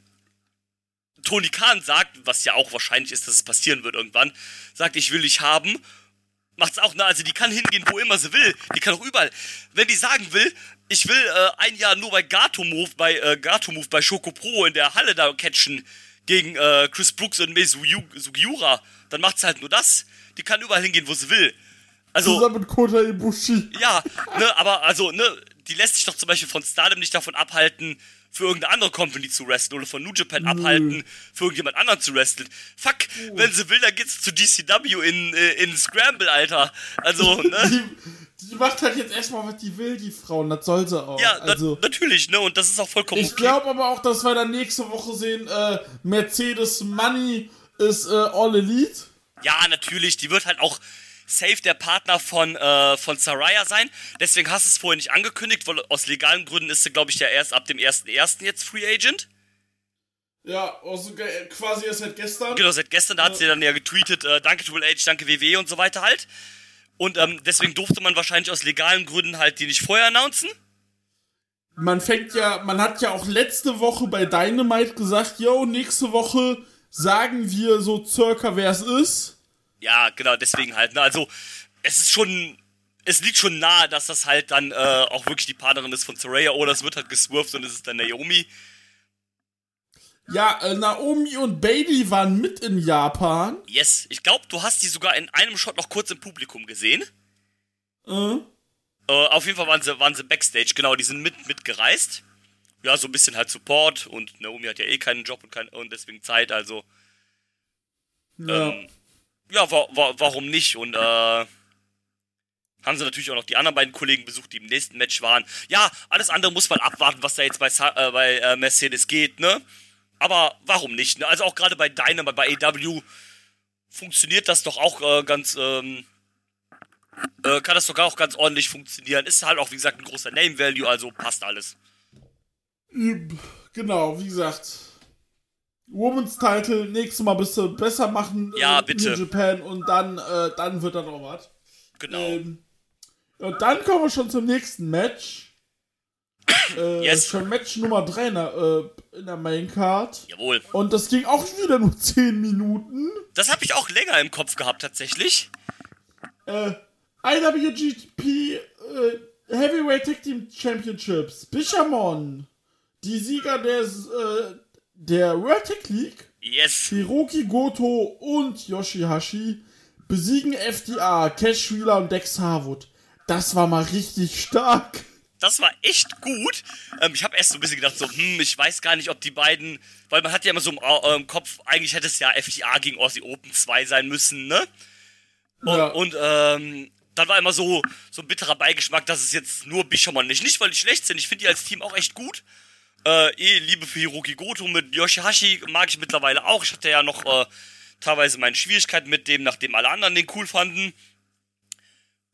Tony Khan sagt, was ja auch wahrscheinlich ist, dass es passieren wird irgendwann, sagt, ich will dich haben, macht's auch, ne? Also die kann hingehen, wo immer sie will. Die kann auch überall. Wenn die sagen will, ich will äh, ein Jahr nur bei Gato Move, bei äh, Gato Move, bei Schoko Pro in der Halle da catchen gegen äh, Chris Brooks und Mei Sugiu- Sugiura, dann macht's halt nur das. Die kann überall hingehen, wo sie will. Also, Zusammen mit Kota Ibushi. ja, ne, aber also, ne, die lässt sich doch zum Beispiel von Stardom nicht davon abhalten, für irgendeine andere Company zu wresteln oder von New Japan abhalten, für irgendjemand anderen zu wresteln. Fuck, wenn sie will, dann geht's zu DCW in, äh, in Scramble, Alter. Also, *laughs* ne? Die, die macht halt jetzt erstmal, was die will, die Frau, und das soll sie auch. Ja, na, also, natürlich, ne? Und das ist auch vollkommen ich glaube aber auch, dass wir dann nächste Woche sehen, äh, Mercedes Money ist äh, All Elite. Ja, natürlich, die wird halt auch safe der Partner von, äh, von Saraya sein. Deswegen hast du es vorher nicht angekündigt, weil aus legalen Gründen ist sie, glaube ich, ja erst ab dem 1.1. jetzt Free Agent. Ja, also quasi erst seit gestern. Genau, seit gestern, da hat sie dann ja getweetet, äh, danke Triple H, danke WWE und so weiter halt. Und ähm, deswegen durfte man wahrscheinlich aus legalen Gründen halt die nicht vorher announcen. Man fängt ja, man hat ja auch letzte Woche bei Dynamite gesagt, yo, nächste Woche sagen wir so circa, wer es ist. Ja, genau, deswegen halt. Ne? Also, es ist schon, es liegt schon nahe, dass das halt dann äh, auch wirklich die Partnerin ist von Soraya oder es wird halt geswerft und es ist dann Naomi. Ja, äh, Naomi und Bailey waren mit in Japan. Yes, ich glaube, du hast die sogar in einem Shot noch kurz im Publikum gesehen. Äh. Äh, auf jeden Fall waren sie, waren sie Backstage, genau, die sind mit, mitgereist. Ja, so ein bisschen halt Support und Naomi hat ja eh keinen Job und, kein, und deswegen Zeit, also. Ja. Ähm, ja, wa wa warum nicht? Und äh, haben sie natürlich auch noch die anderen beiden Kollegen besucht, die im nächsten Match waren. Ja, alles andere muss man abwarten, was da jetzt bei, äh, bei äh, Mercedes geht, ne? Aber warum nicht? Ne? Also auch gerade bei Dynamite, bei AW funktioniert das doch auch äh, ganz, ähm, äh, kann das doch auch ganz ordentlich funktionieren. Ist halt auch, wie gesagt, ein großer Name-Value, also passt alles. Genau, wie gesagt. Women's Title, nächstes Mal bisschen besser machen. Ja, äh, bitte. New Japan und dann, äh, dann wird da noch was. Genau. Ähm, und dann kommen wir schon zum nächsten Match. *coughs* äh, Yes. Schon Match Nummer 3 in der, äh, in der Main Card. Jawohl. Und das ging auch wieder nur 10 Minuten. Das habe ich auch länger im Kopf gehabt, tatsächlich. Äh, IWGP äh, Heavyweight Tag Team Championships. Bishamon. Die Sieger des, äh, der World Tag League. Yes. Hiroki Goto und Yoshihashi besiegen FDA, Cash Wheeler und Dex Harwood. Das war mal richtig stark. Das war echt gut. Ähm, ich habe erst so ein bisschen gedacht, so, hm, ich weiß gar nicht, ob die beiden, weil man hat ja immer so im, äh, im Kopf, eigentlich hätte es ja FDA gegen Aussie Open 2 sein müssen, ne? Und, Ja. und ähm, dann war immer so, so ein bitterer Beigeschmack, dass es jetzt nur Bishamon nicht. Nicht, weil die schlecht sind, ich finde die als Team auch echt gut. Äh, eh, Liebe für Hiroki Goto mit Yoshihashi mag ich mittlerweile auch. Ich hatte ja noch äh, teilweise meine Schwierigkeiten mit dem, nachdem alle anderen den cool fanden.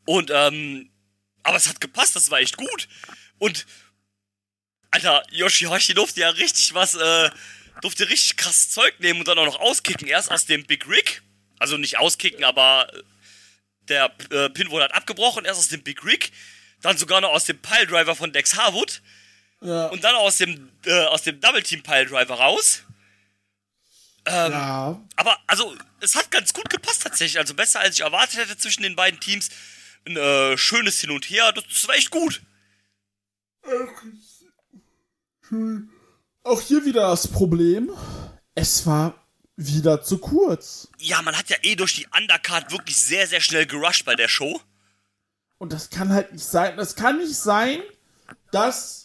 Und, ähm, aber es hat gepasst, das war echt gut. Und, Alter, Yoshihashi durfte ja richtig was, äh, durfte richtig krass Zeug nehmen und dann auch noch auskicken. Erst aus dem Big Rig, also nicht auskicken, aber äh, der äh, wurde halt abgebrochen, erst aus dem Big Rig, dann sogar noch aus dem Piledriver von Dex Harwood Ja. und dann aus dem, äh, aus dem Double Team Piledriver raus. Ähm, ja. aber also, es hat ganz gut gepasst tatsächlich. Also besser als ich erwartet hätte zwischen den beiden Teams. Ein äh, schönes Hin und Her. Das, das war echt gut. Auch hier wieder das Problem. Es war wieder zu kurz. Ja, man hat ja eh durch die Undercard wirklich sehr, sehr schnell gerusht bei der Show. Und das kann halt nicht sein. Das kann nicht sein, dass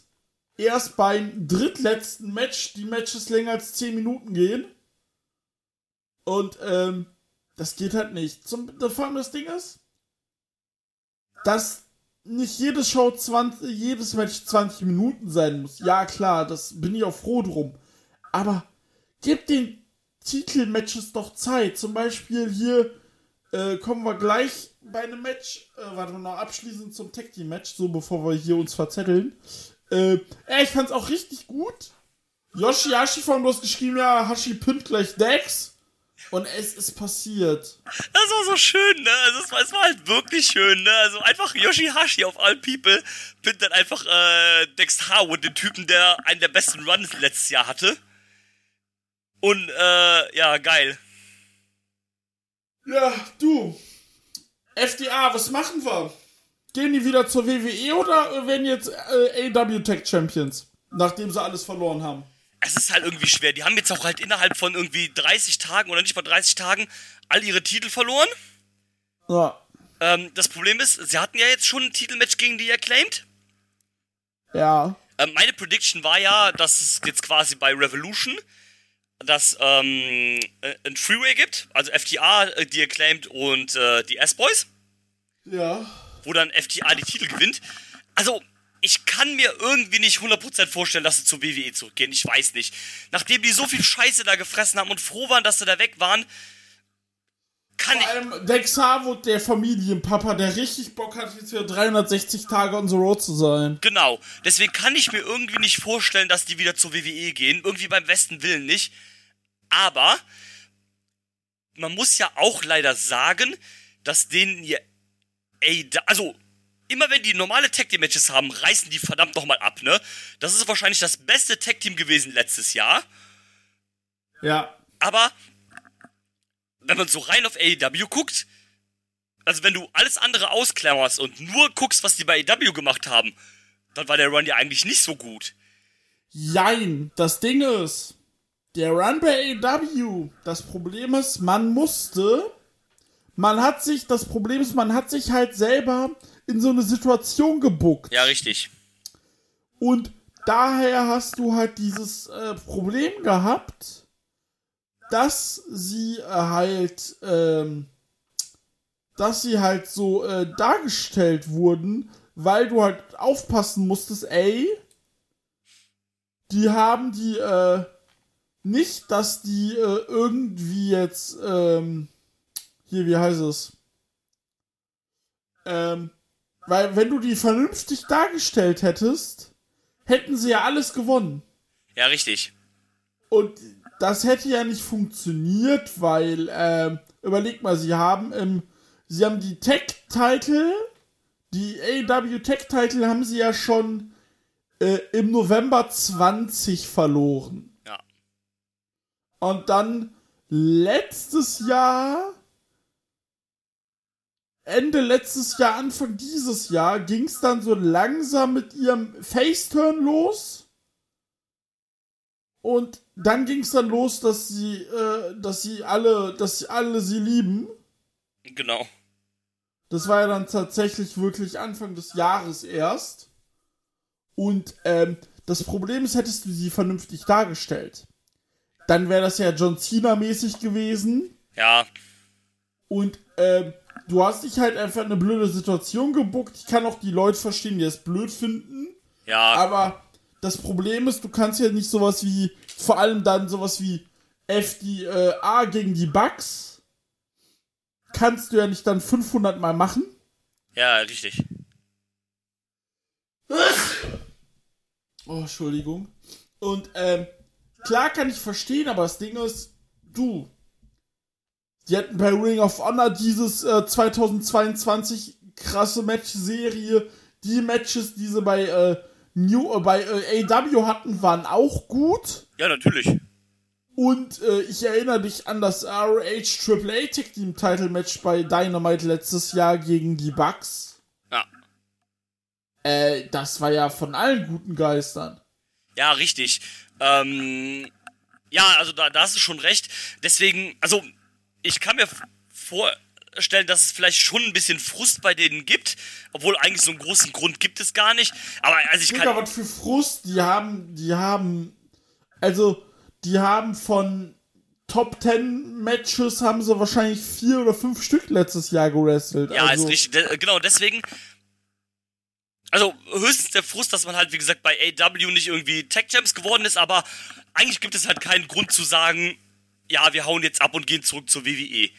erst beim drittletzten Match die Matches länger als 10 Minuten gehen. Und ähm, das geht halt nicht. Zum, vor allem das Ding ist, dass nicht jede Show 20, jedes Match 20 Minuten sein muss. Ja, klar, das bin ich auch froh drum. Aber gebt den Titelmatches doch Zeit. Zum Beispiel hier äh, kommen wir gleich bei einem Match, äh, warte mal noch abschließend zum Tag Team Match, so bevor wir hier uns verzetteln. Äh, ich fand's auch richtig gut. Yoshihashi von du hast geschrieben, ja, Hashi pinnt gleich Dex. Und es ist passiert. Das war so schön, ne? Also es war, es war halt wirklich schön, ne? Also einfach Yoshihashi auf All People pinnt dann einfach äh, Dex Harwood, den Typen, der einen der besten Runs letztes Jahr hatte. Und äh, ja, geil. Ja, du. FDA, was machen wir? Gehen die wieder zur WWE oder werden jetzt äh, AW Tech Champions? Nachdem sie alles verloren haben. es ist halt irgendwie schwer. Die haben jetzt auch halt innerhalb von irgendwie 30 Tagen oder nicht mal 30 Tagen all ihre Titel verloren. Ja. Ähm, das Problem ist, sie hatten ja jetzt schon ein Titelmatch gegen die Acclaimed. Ja. Ähm, meine Prediction war ja, dass es jetzt quasi bei Revolution dass ähm, äh, ein Freeway gibt, also FTA, äh, die Acclaimed und äh, die S-Boys, Ja. Wo dann FTA die Titel gewinnt. Also, ich kann mir irgendwie nicht 100% vorstellen, dass sie zur WWE zurückgehen. Ich weiß nicht. Nachdem die so viel Scheiße da gefressen haben und froh waren, dass sie da weg waren, kann Vor ich. allem Dex Harwood, der Familienpapa, der richtig Bock hat, jetzt wieder 360 Tage on the road zu sein. Genau. Deswegen kann ich mir irgendwie nicht vorstellen, dass die wieder zur WWE gehen. Irgendwie beim besten Willen nicht. Aber man muss ja auch leider sagen, dass denen ihr. Ey, da, also. Immer wenn die normale Tag Team Matches haben, reißen die verdammt nochmal ab, ne? Das ist wahrscheinlich das beste Tag Team gewesen letztes Jahr. Ja. Aber wenn man so rein auf AEW guckt, also wenn du alles andere ausklammerst und nur guckst, was die bei AEW gemacht haben, dann war der Run ja eigentlich nicht so gut. Jein, das Ding ist, der Run bei AEW, das Problem ist, man musste, man hat sich, das Problem ist, man hat sich halt selber in so eine Situation gebuckt. Ja, richtig. Und daher hast du halt dieses äh, Problem gehabt, dass sie äh, halt, ähm, dass sie halt so äh, dargestellt wurden, weil du halt aufpassen musstest, ey, die haben die, äh, nicht, dass die äh, irgendwie jetzt, ähm, hier, wie heißt es? Ähm, weil wenn du die vernünftig dargestellt hättest, hätten sie ja alles gewonnen. Ja, richtig. Und das hätte ja nicht funktioniert, weil, ähm, überleg mal, sie haben im, sie haben die Tech-Title, die AW Tech-Title haben sie ja schon äh, im November 20 verloren. Ja. Und dann letztes Jahr, Ende letztes Jahr, Anfang dieses Jahr, ging es dann so langsam mit ihrem Face-Turn los. Und dann ging es dann los, dass sie, äh, dass sie alle, dass sie alle sie lieben. Genau. Das war ja dann tatsächlich wirklich Anfang des Jahres erst. Und ähm, das Problem ist, hättest du sie vernünftig dargestellt. Dann wäre das ja John Cena-mäßig gewesen. Ja, Und ähm, du hast dich halt einfach in eine blöde Situation gebuckt. Ich kann auch die Leute verstehen, die es blöd finden. ja, Aber das Problem ist, du kannst ja nicht sowas wie, vor allem dann sowas wie FDA gegen die Bugs, kannst du ja nicht dann 500 Mal machen. ja, richtig. Oh, Entschuldigung. Und, ähm, klar kann ich verstehen, aber das Ding ist, du, die hatten bei Ring of Honor dieses äh, 2022 krasse Match-Serie. Die Matches, die sie bei, äh, New, äh, bei äh, AW hatten, waren auch gut. Ja, natürlich. Und äh, ich erinnere dich an das ROH AAA Tag Team Title Match bei Dynamite letztes Jahr gegen die Bucks. Ja. Äh, das war ja von allen guten Geistern. Ja, richtig. Ähm, ja, also da, da hast du schon recht. Deswegen, also ich kann mir vorstellen, dass es vielleicht schon ein bisschen Frust bei denen gibt, obwohl eigentlich so einen großen Grund gibt es gar nicht. Aber also ich Digga, kann. was für Frust, die haben, die haben, also, die haben von Top 10 Matches haben sie wahrscheinlich vier oder fünf Stück letztes Jahr gewrestelt. Ja, also, ist richtig. Genau, deswegen. Also höchstens der Frust, dass man halt, wie gesagt, bei AW nicht irgendwie Tech Champs geworden ist, aber eigentlich gibt es halt keinen Grund zu sagen, ja, wir hauen jetzt ab und gehen zurück zur WWE.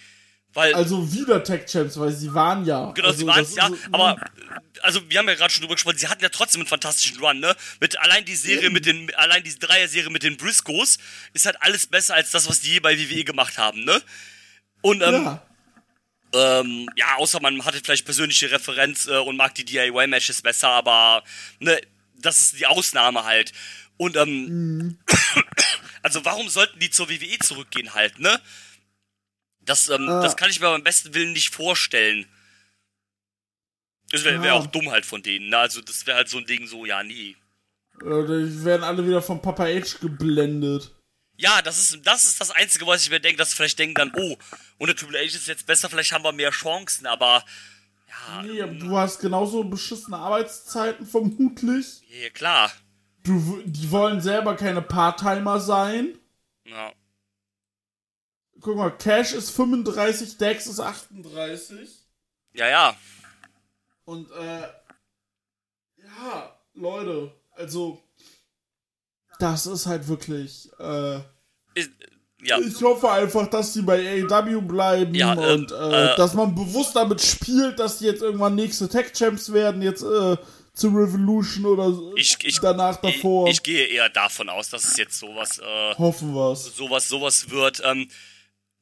Weil, Also wieder Tech Champs, weil sie waren ja. genau, also, sie waren es ja, so- aber, äh, also, wir haben ja gerade schon drüber gesprochen, sie hatten ja trotzdem einen fantastischen Run, ne? Mit allein die Serie mit den, allein die Dreier-Serie mit den Briscoes ist halt alles besser als das, was die je bei WWE gemacht haben, ne? Und, ähm, Ja. Ähm, ja, außer man hatte vielleicht persönliche Referenz äh, und mag die DIY-Matches besser, aber ne, das ist die Ausnahme halt. Und ähm, *coughs* also warum sollten die zur WWE zurückgehen halt, ne? Das, ähm, Ah. das kann ich mir beim besten Willen nicht vorstellen. Das wäre wär Ah. auch dumm halt von denen, ne? Also das wäre halt so ein Ding so, ja, nie. Äh, Die werden alle wieder von Papa H geblendet. Ja, das ist, das ist das Einzige, was ich mir denke, dass vielleicht denken dann, oh, der Triple H ist jetzt besser, vielleicht haben wir mehr Chancen, aber ja, Nee, aber du hast genauso beschissene Arbeitszeiten vermutlich. ja klar. Du, die wollen selber keine Part-Timer sein. Ja. Guck mal, Cash ist 35, Dex ist 38. Ja, ja. Und, äh, ja, Leute, also, das ist halt wirklich, äh, Ist- Ja. Ich hoffe einfach, dass die bei AEW bleiben Ja, und äh, äh, dass man bewusst damit spielt, dass die jetzt irgendwann nächste Tech Champs werden, jetzt äh, zu Revolution oder so- Ich, ich, danach davor. Ich, ich gehe eher davon aus, dass es jetzt sowas, äh, Hoffen wir's. sowas, sowas wird. Ähm,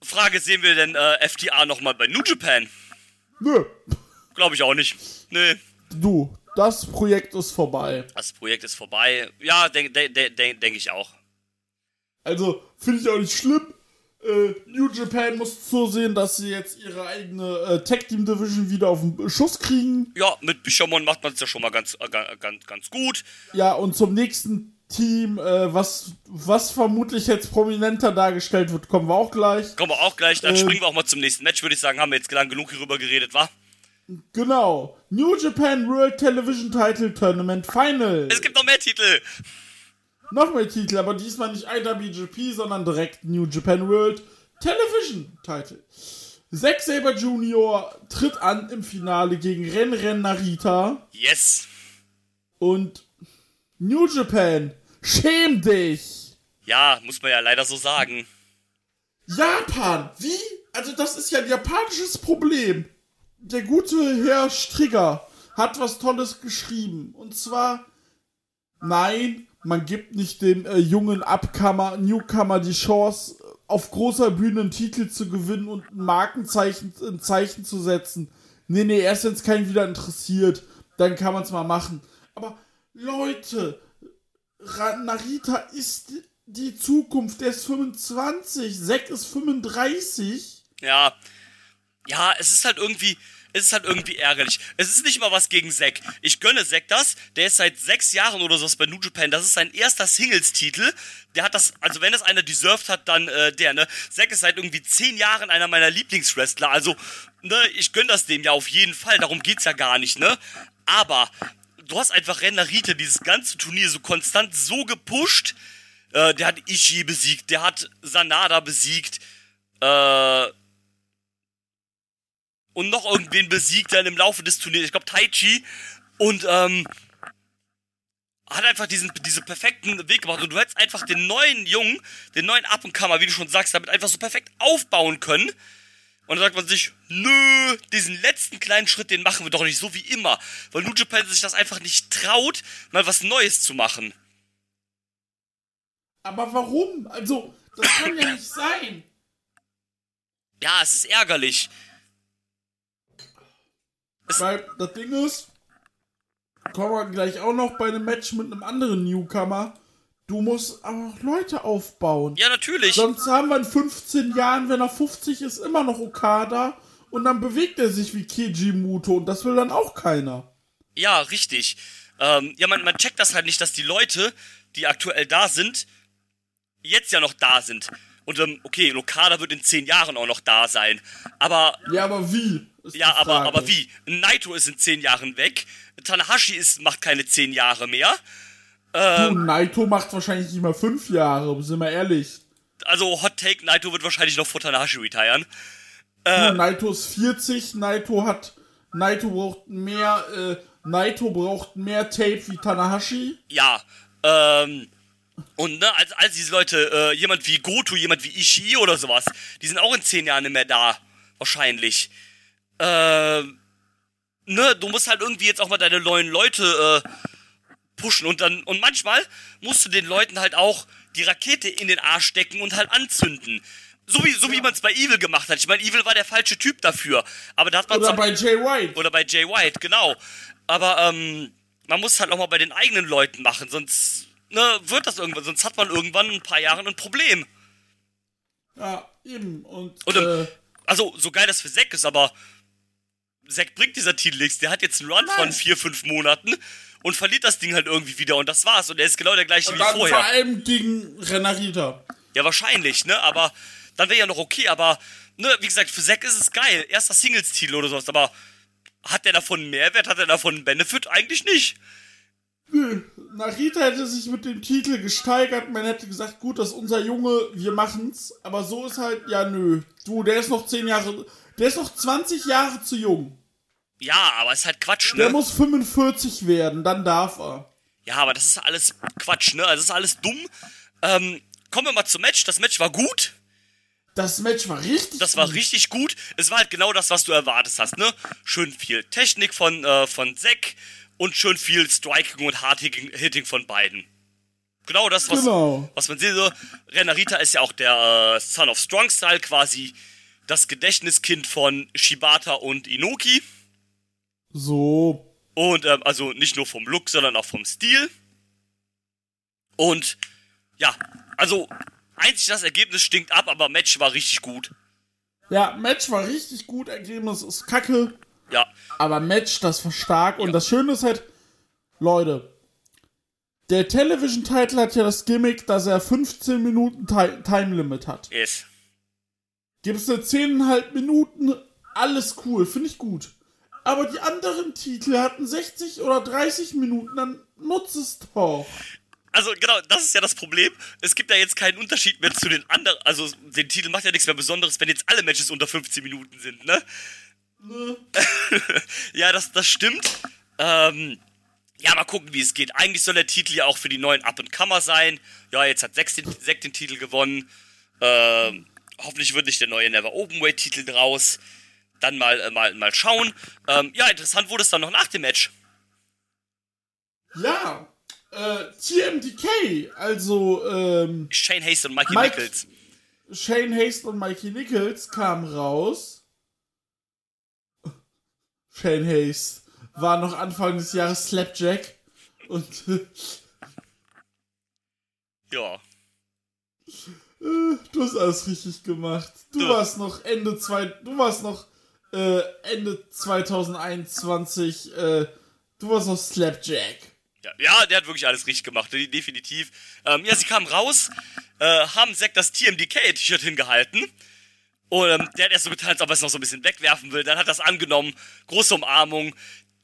Frage, sehen wir denn äh, FTA nochmal bei New Japan? Nö, Glaube ich auch nicht. Nee, du, das Projekt ist vorbei. das Projekt ist vorbei. Ja, denke denk, denk, denk, denk ich auch. Also, finde ich auch nicht schlimm. Äh, New Japan muss zusehen, dass sie jetzt ihre eigene äh, Tag Team Division wieder auf den Schuss kriegen. Ja, mit Bishamon macht man es ja schon mal ganz, äh, ga- ganz, ganz gut. Ja, und zum nächsten Team, äh, was, was vermutlich jetzt prominenter dargestellt wird, kommen wir auch gleich. Kommen wir auch gleich. Dann Ähm. springen wir auch mal zum nächsten Match, würde ich sagen. Haben wir jetzt lang genug hierüber geredet, wa? Genau. New Japan World Television Title Tournament Final. Es gibt noch mehr Titel. Noch mehr Titel, aber diesmal nicht IWGP, sondern direkt New Japan World Television Title. Zack Saber Jr. tritt an im Finale gegen Ren Ren Narita Yes. und New Japan. Schäm dich! Ja, muss man ja leider so sagen. Japan! Wie? Also, das ist ja ein japanisches Problem. Der gute Herr Strigger hat was Tolles geschrieben. Und zwar, nein, man gibt nicht dem äh, jungen Upcomer, Newcomer die Chance, auf großer Bühne einen Titel zu gewinnen und ein Markenzeichen, ein Zeichen zu setzen. Nee, nee, erst wenn es keinen wieder interessiert, dann kann man es mal machen. Aber Leute, Narita ist die Zukunft. Der ist 25, Zack ist 35. Ja. Ja, es ist halt irgendwie. Es ist halt irgendwie ärgerlich. Es ist nicht mal was gegen Zack. Ich gönne Zack das. Der ist seit sechs Jahren oder so bei New Japan. Das ist sein erster Singles-Titel. Der hat das, also wenn das einer deserved hat, dann äh, der, ne? Zack ist seit irgendwie zehn Jahren einer meiner Lieblingswrestler. Also, ne, ich gönne das dem ja auf jeden Fall. Darum geht's ja gar nicht, ne? Aber du hast einfach Rennerite dieses ganze Turnier so konstant so gepusht. Äh, der hat Ishii besiegt, der hat Sanada besiegt. Äh, und noch irgendwen besiegt dann im Laufe des Turniers. Ich glaube Taichi. Und ähm, hat einfach diesen, diese perfekten Weg gemacht. Und du hättest einfach den neuen Jungen, den neuen Up und Comer, wie du schon sagst, damit einfach so perfekt aufbauen können. Und dann sagt man sich, nö, diesen letzten kleinen Schritt, den machen wir doch nicht so wie immer. Weil New Japan sich das einfach nicht traut, mal was Neues zu machen. Aber warum? Also, das kann ja nicht sein. Ja, es ist ärgerlich. Weil das Ding ist, kommen wir gleich auch noch bei einem Match mit einem anderen Newcomer. Du musst aber auch Leute aufbauen. Ja, natürlich. Sonst haben wir in 15 Jahren, wenn er 50 ist, immer noch Okada und dann bewegt er sich wie Keiji Muto und das will dann auch keiner. Ja, richtig. Ähm, ja, man, man checkt das halt nicht, dass die Leute, die aktuell da sind, jetzt ja noch da sind. Und ähm, okay, Lokada wird in zehn Jahren auch noch da sein. Aber Ja, aber wie? ja, aber aber wie? Naito ist in zehn Jahren weg. Tanahashi ist macht keine zehn Jahre mehr. Du, Naito macht wahrscheinlich nicht mal fünf Jahre, sind wir ehrlich. Also Hot Take, Naito wird wahrscheinlich noch vor Tanahashi retiren. Du, Naito ist 40, Naito hat. Naito braucht mehr, äh, Naito braucht mehr Tape wie Tanahashi. Ja. Ähm, und ne, als, als diese Leute, äh, jemand wie Goto, jemand wie Ishii oder sowas, die sind auch in zehn Jahren nicht mehr da. Wahrscheinlich. Ähm, ne, du musst halt irgendwie jetzt auch mal deine neuen Leute äh, pushen und dann und manchmal musst du den Leuten halt auch die Rakete in den Arsch stecken und halt anzünden. So wie, so wie man es bei Evil gemacht hat. Ich meine, Evil war der falsche Typ dafür. Aber da hat man Oder bei Jay White. oder bei Jay White, genau. Aber ähm, man muss es halt auch mal bei den eigenen Leuten machen, sonst ne, wird das irgendwann, sonst hat man irgendwann in ein paar Jahren ein Problem. Ja, eben. Und, Und ähm, äh, also, so geil das für Zack ist, aber Zack bringt dieser Titel nichts. Der hat jetzt einen Run Nein. von vier, fünf Monaten und verliert das Ding halt irgendwie wieder und das war's. Und er ist genau der gleiche und wie dann vor vorher. allem gegen Renarita. Ja, wahrscheinlich, ne? Aber dann wäre ja noch okay, aber, ne, wie gesagt, für Zack ist es geil. Erster Singles-Titel oder sowas, aber hat der davon einen Mehrwert? Hat er davon einen Benefit? Eigentlich nicht. Narita hätte sich mit dem Titel gesteigert, man hätte gesagt, gut, das ist unser Junge, wir machen's. Aber so ist halt, ja nö. Du, der ist noch 10 Jahre, der ist noch 20 Jahre zu jung. Ja, aber ist halt Quatsch, Der ne? muss 45 werden, dann darf er. Ja, aber das ist alles Quatsch, ne? Also das ist alles dumm. Ähm, kommen wir mal zum Match. Das Match war gut. Das Match war richtig Das war richtig gut. Es war halt genau das, was du erwartet hast, ne? Schön viel Technik von, äh, von Zack und schön viel Striking und Hard-Hitting von beiden. Genau das, was, Genau. was man sieht. So. Renarita ist ja auch der äh, Son of Strong Style, quasi das Gedächtniskind von Shibata und Inoki. So. Und ähm, also nicht nur vom Look, sondern auch vom Stil. Und ja, also einzig das Ergebnis stinkt ab, aber Match war richtig gut. Ja, Match war richtig gut, Ergebnis ist kacke. Ja, Aber Match, das war stark. Und das Schöne ist halt, Leute, der Television-Title hat ja das Gimmick, dass er 15 Minuten Ti Time Limit hat. ist. Gibt's eine 10,5 Minuten, alles cool, finde ich gut. Aber die anderen Titel hatten 60 oder 30 Minuten, dann nutzt es doch. Also genau, das ist ja das Problem. Es gibt ja jetzt keinen Unterschied mehr zu den anderen. Also den Titel macht ja nichts mehr Besonderes, wenn jetzt alle Matches unter 15 Minuten sind, ne? *laughs* ja, das, das stimmt. Ähm, ja, mal gucken, wie es geht. Eigentlich soll der Titel ja auch für die neuen Up-and-Comer sein. Ja, jetzt hat Zack den, Zack den Titel gewonnen. Ähm, hoffentlich wird nicht der neue Never Openweight-Titel draus. Dann mal, äh, mal, mal schauen. Ähm, ja, interessant wurde es dann noch nach dem Match. Ja, äh, TMDK, also ähm, Shane Hayes und Mikey Mike- Nichols. Shane Haste und Mikey Nichols kamen raus. Shane Haste war noch Anfang des Jahres Slapjack und *laughs* Ja. du hast alles richtig gemacht. Du Ja. warst noch Ende zwei, du warst noch äh, Ende 2021, äh, du warst noch Slapjack. Ja, ja, der hat wirklich alles richtig gemacht, de- definitiv. Ähm, ja, sie kamen raus, äh, haben Zack das TMDK-T-Shirt hingehalten. Und ähm, der hat erst so getan, als ob er es noch so ein bisschen wegwerfen will. Dann hat er es angenommen. Große Umarmung.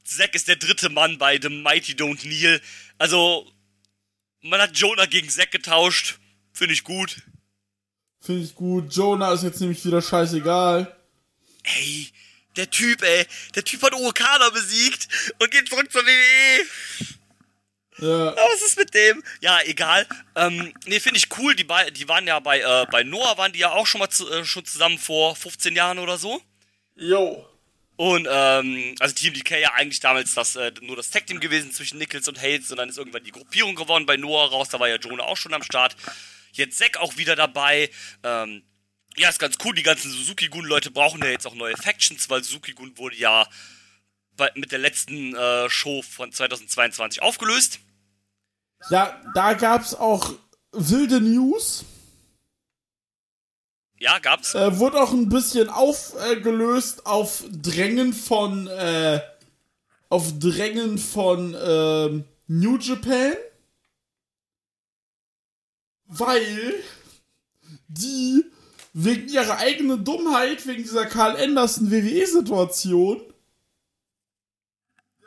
Zack ist der dritte Mann bei The Mighty Don't Kneel. Also, man hat Jonah gegen Zack getauscht. Finde ich gut. Finde ich gut. Jonah ist jetzt nämlich wieder scheißegal. Ey, der Typ, ey. Der Typ hat Okada besiegt und geht zurück zur WWE. Ja, was ist mit dem? Ja, egal. Ähm, nee, finde ich cool. Die, die waren ja bei, äh, bei Noah, waren die ja auch schon mal zu, äh, schon zusammen vor 15 Jahren oder so. yo. Und, ähm, also Team DK ja eigentlich damals das, äh, nur das Tag-Team gewesen zwischen Nichols und Hayes und dann ist irgendwann die Gruppierung geworden bei Noah raus. Da war ja Jonah auch schon am Start. Jetzt Zack auch wieder dabei. Ähm, ja, ist ganz cool. Die ganzen Suzuki-Gun-Leute brauchen ja jetzt auch neue Factions, weil Suzuki-Gun wurde ja mit der letzten äh, Show von 2022 aufgelöst. Ja, da gab's auch wilde News. Ja, gab's. Äh, wurde auch ein bisschen aufgelöst auf Drängen von äh, auf Drängen von ähm, New Japan, weil die wegen ihrer eigenen Dummheit, wegen dieser Carl Anderson WWE-Situation,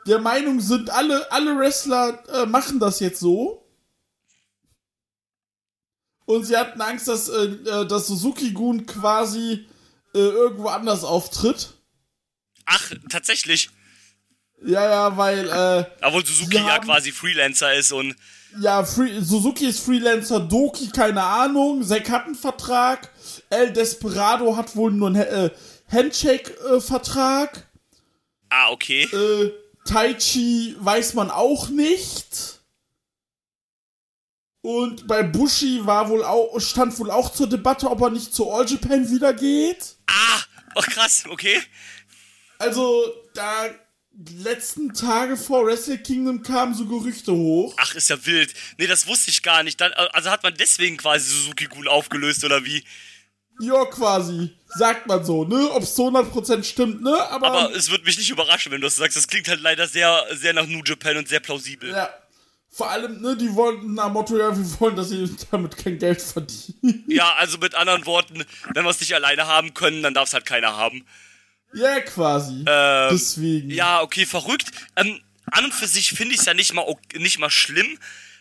der Meinung sind, alle, alle Wrestler äh, machen das jetzt so. Und sie hatten Angst, dass, äh, äh, dass Suzuki-Gun quasi äh, irgendwo anders auftritt. Ach, tatsächlich. Ja, ja, weil, äh, Obwohl Suzuki Sie ja haben- quasi Freelancer ist und ja, Free Suzuki ist Freelancer, Doki, keine Ahnung, Zack hat einen Vertrag, El Desperado hat wohl nur einen äh, Handshake-Vertrag, ah, okay. äh, Taichi weiß man auch nicht. Und bei Bushi war wohl auch, stand wohl auch zur Debatte, ob er nicht zu All Japan wieder geht. Ah, oh krass, okay. Also, da letzten Tage vor Wrestle Kingdom kamen so Gerüchte hoch. Ach, ist ja wild. Nee, das wusste ich gar nicht. Dann, also hat man deswegen quasi Suzuki-Gun aufgelöst, oder wie? Ja, quasi. Sagt man so, ne? Ob es zu 100% stimmt, ne? Aber, Aber es wird mich nicht überraschen, wenn du das sagst. Das klingt halt leider sehr, sehr nach New Japan und sehr plausibel. ja. Vor allem, ne, die wollen nach Motto, ja, wir wollen, dass sie damit kein Geld verdienen. Ja, also mit anderen Worten, wenn wir es nicht alleine haben können, dann darf es halt keiner haben. ja, quasi. Ähm, Deswegen. Ja, okay, verrückt. Ähm, an und für sich finde ich es ja nicht mal, nicht mal schlimm,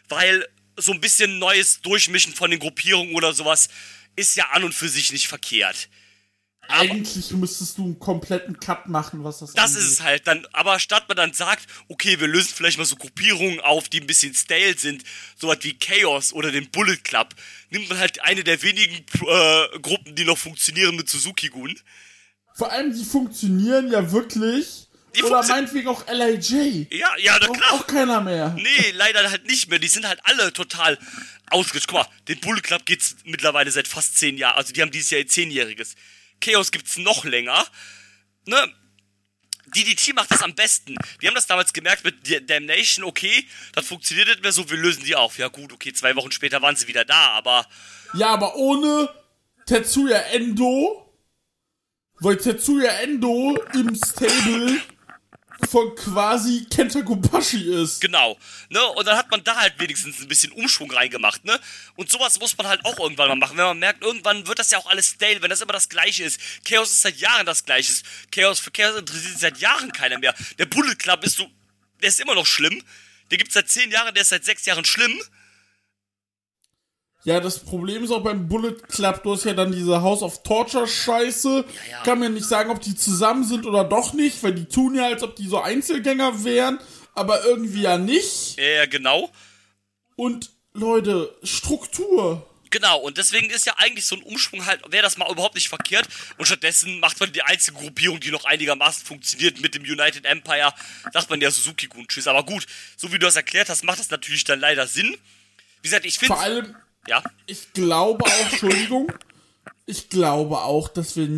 weil so ein bisschen neues Durchmischen von den Gruppierungen oder sowas ist ja an und für sich nicht verkehrt. eigentlich müsstest du einen kompletten Cut machen, was das Das angeht. ist es halt. Dann, aber statt man dann sagt, okay, wir lösen vielleicht mal so Gruppierungen auf, die ein bisschen stale sind, sowas wie Chaos oder den Bullet Club, nimmt man halt eine der wenigen äh, Gruppen, die noch funktionieren mit Suzuki-Gun. Vor allem, die funktionieren ja wirklich. Die Oder meinetwegen auch LAJ. Ja, ja, Braucht klar. auch keiner mehr. Nee, leider halt nicht mehr. Die sind halt alle total ausgeschlossen. Guck mal, den Bullet Club geht's mittlerweile seit fast zehn Jahren. Also die haben dieses Jahr ihr zehnjähriges. Chaos gibt's noch länger. Ne? DDT macht das am besten. Die haben das damals gemerkt mit Damnation, okay, das funktioniert nicht mehr so, wir lösen die auf. Ja gut, okay, zwei Wochen später waren sie wieder da, aber Ja, aber ohne Tetsuya Endo, weil Tetsuya Endo im Stable von quasi Kenta Kobashi ist. Genau, ne? Und dann hat man da halt wenigstens ein bisschen Umschwung reingemacht, ne? Und sowas muss man halt auch irgendwann mal machen, wenn man merkt, irgendwann wird das ja auch alles stale, wenn das immer das Gleiche ist. Chaos ist seit Jahren das Gleiche. Chaos für Chaos interessiert sich seit Jahren keiner mehr. Der Bullet Club ist so, der ist immer noch schlimm. Der gibt's seit zehn Jahren, der ist seit sechs Jahren schlimm. Ja, das Problem ist auch beim Bullet Club, du hast ja dann diese House of Torture Scheiße. ja. Kann mir nicht sagen, ob die zusammen sind oder doch nicht, weil die tun ja, als ob die so Einzelgänger wären, aber irgendwie ja nicht. Ja, ja, genau. Und Leute, Struktur. Genau, und deswegen ist ja eigentlich so ein Umschwung halt, wäre das mal überhaupt nicht verkehrt. Und stattdessen macht man die einzige Gruppierung, die noch einigermaßen funktioniert mit dem United Empire, sagt man ja Suzuki-Gun. Tschüss. Aber gut, so wie du das erklärt hast, macht das natürlich dann leider Sinn. Wie gesagt, ich finde. Vor allem, Ja, ich glaube auch, Entschuldigung, ich glaube auch, dass wir,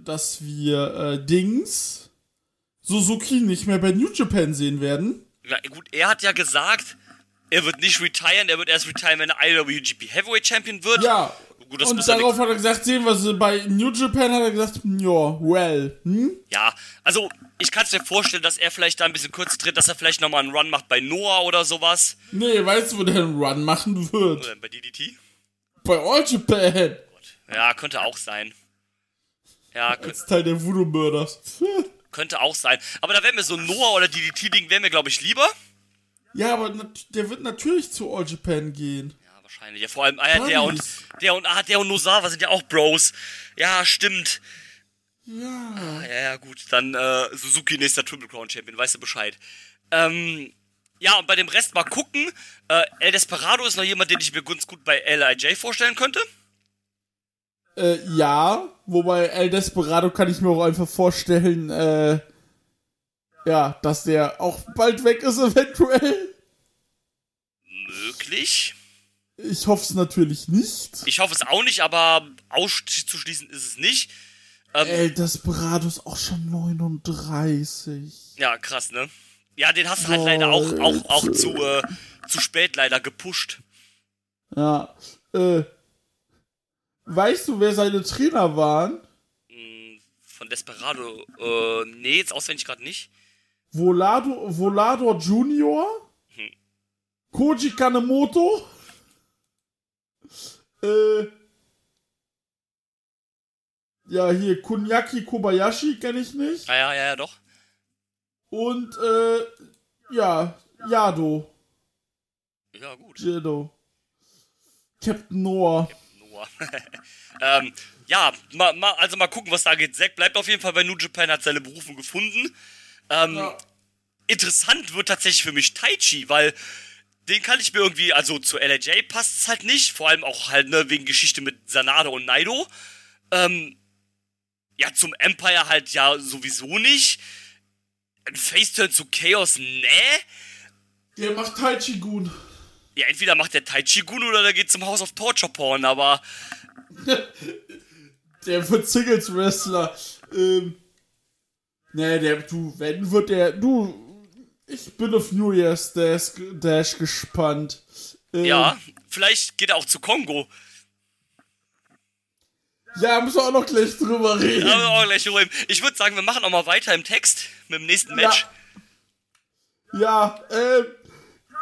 dass wir äh, Dings Suzuki nicht mehr bei New Japan sehen werden. ja, gut, er hat ja gesagt, er wird nicht retiren, er wird erst retiren, wenn er IWGP Heavyweight Champion wird. Ja. Gut, das und muss er darauf hat er gesagt, sehen wir sie bei New Japan, hat er gesagt, ja, well, hm? Ja, also ich kann es mir vorstellen, dass er vielleicht da ein bisschen kurz tritt, dass er vielleicht nochmal einen Run macht bei Noah oder sowas. Nee, weißt du, wo der einen Run machen wird? Oder bei DDT. Bei All Japan. Ja, könnte auch sein. Ja, Als Teil der Voodoo Murders. *laughs* könnte auch sein. Aber da wäre mir so ein Noah oder DDT-Ding, wäre mir, glaube ich, lieber. Ja, aber der wird natürlich zu All Japan gehen. Ja, wahrscheinlich. Ja, vor allem, ah, ja, der und, der und, ah, der und Nosawa sind ja auch Bros. Ja, stimmt. Ja. Ja, ja, gut. Dann, äh, Suzuki nächster Triple Crown Champion, weißt du Bescheid. Ähm, ja, und bei dem Rest mal gucken. Äh, El Desperado ist noch jemand, den ich mir ganz gut bei LIJ vorstellen könnte. Äh, ja, wobei El Desperado kann ich mir auch einfach vorstellen, äh, ja, dass der auch bald weg ist *laughs* eventuell. Möglich. Ich hoffe es natürlich nicht. Ich hoffe es auch nicht, aber auszuschließen ist es nicht. El Desperado ist auch schon 39. Ja, krass, ne? Ja, den hast du halt leider auch, auch, auch zu, äh, zu spät leider gepusht. Ja. Äh, weißt du, wer seine Trainer waren? Von Desperado. Äh, nee, jetzt auswendig gerade nicht. Volado, Volador Junior? Koji Kanemoto? Äh. Ja, hier, Kunyaki Kobayashi kenne ich nicht. Ah, ja, ja, ja, doch. Und, äh, ja, Yado. Ja, gut. Jado. Captain Noah. Noah. *laughs* ähm, ja, mal, mal, also mal gucken, was da geht. Zack bleibt auf jeden Fall bei New Japan, hat seine Berufung gefunden. Ähm, Ja. Interessant wird tatsächlich für mich Taichi, weil den kann ich mir irgendwie, also zu LAJ passt es halt nicht, vor allem auch halt, ne, wegen Geschichte mit Sanada und Naido. Ähm, ja, zum Empire halt ja sowieso nicht. Ein Faceturn zu Chaos, ne? Der macht Taichi-Gun. Ja, entweder macht der Taichi Gun oder der geht zum House of Torture Porn, aber *laughs* Der wird Singles-Wrestler. Ähm. Nee, der, du, wenn wird der, du, ich bin auf New Year's Dash, Dash gespannt. Ähm, ja, vielleicht geht er auch zu Kongo. Ja, müssen wir auch noch gleich drüber reden. Aber auch gleich rum. Ich würde sagen, wir machen auch mal weiter im Text mit dem nächsten Match. Ja, ähm,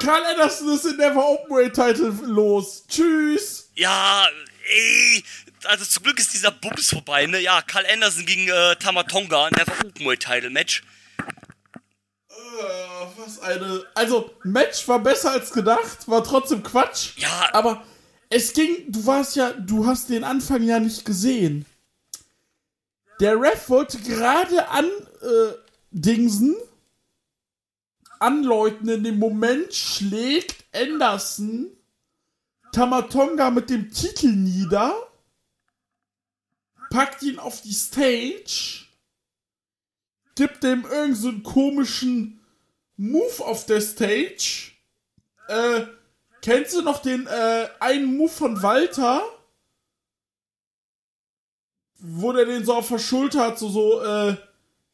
Carl Anderson ist in Never Openweight Title los. Tschüss. Ja, ey. Also zum Glück ist dieser Bums vorbei, ne? Ja, Karl Anderson gegen äh, Tamatonga, Never Openweight Title Match. Äh, was eine, also, Match war besser als gedacht, war trotzdem Quatsch. Ja. Aber es ging, du warst ja, du hast den Anfang ja nicht gesehen. Der Ref wollte gerade an äh, Dingsen anläuten. In dem Moment schlägt Anderson Tamatonga mit dem Titel nieder, packt ihn auf die Stage, gibt dem irgendeinen so komischen Move auf der Stage. Äh, kennst du noch den äh, einen Move von Walter? Wo der den so auf der Schulter hat, so, so, äh,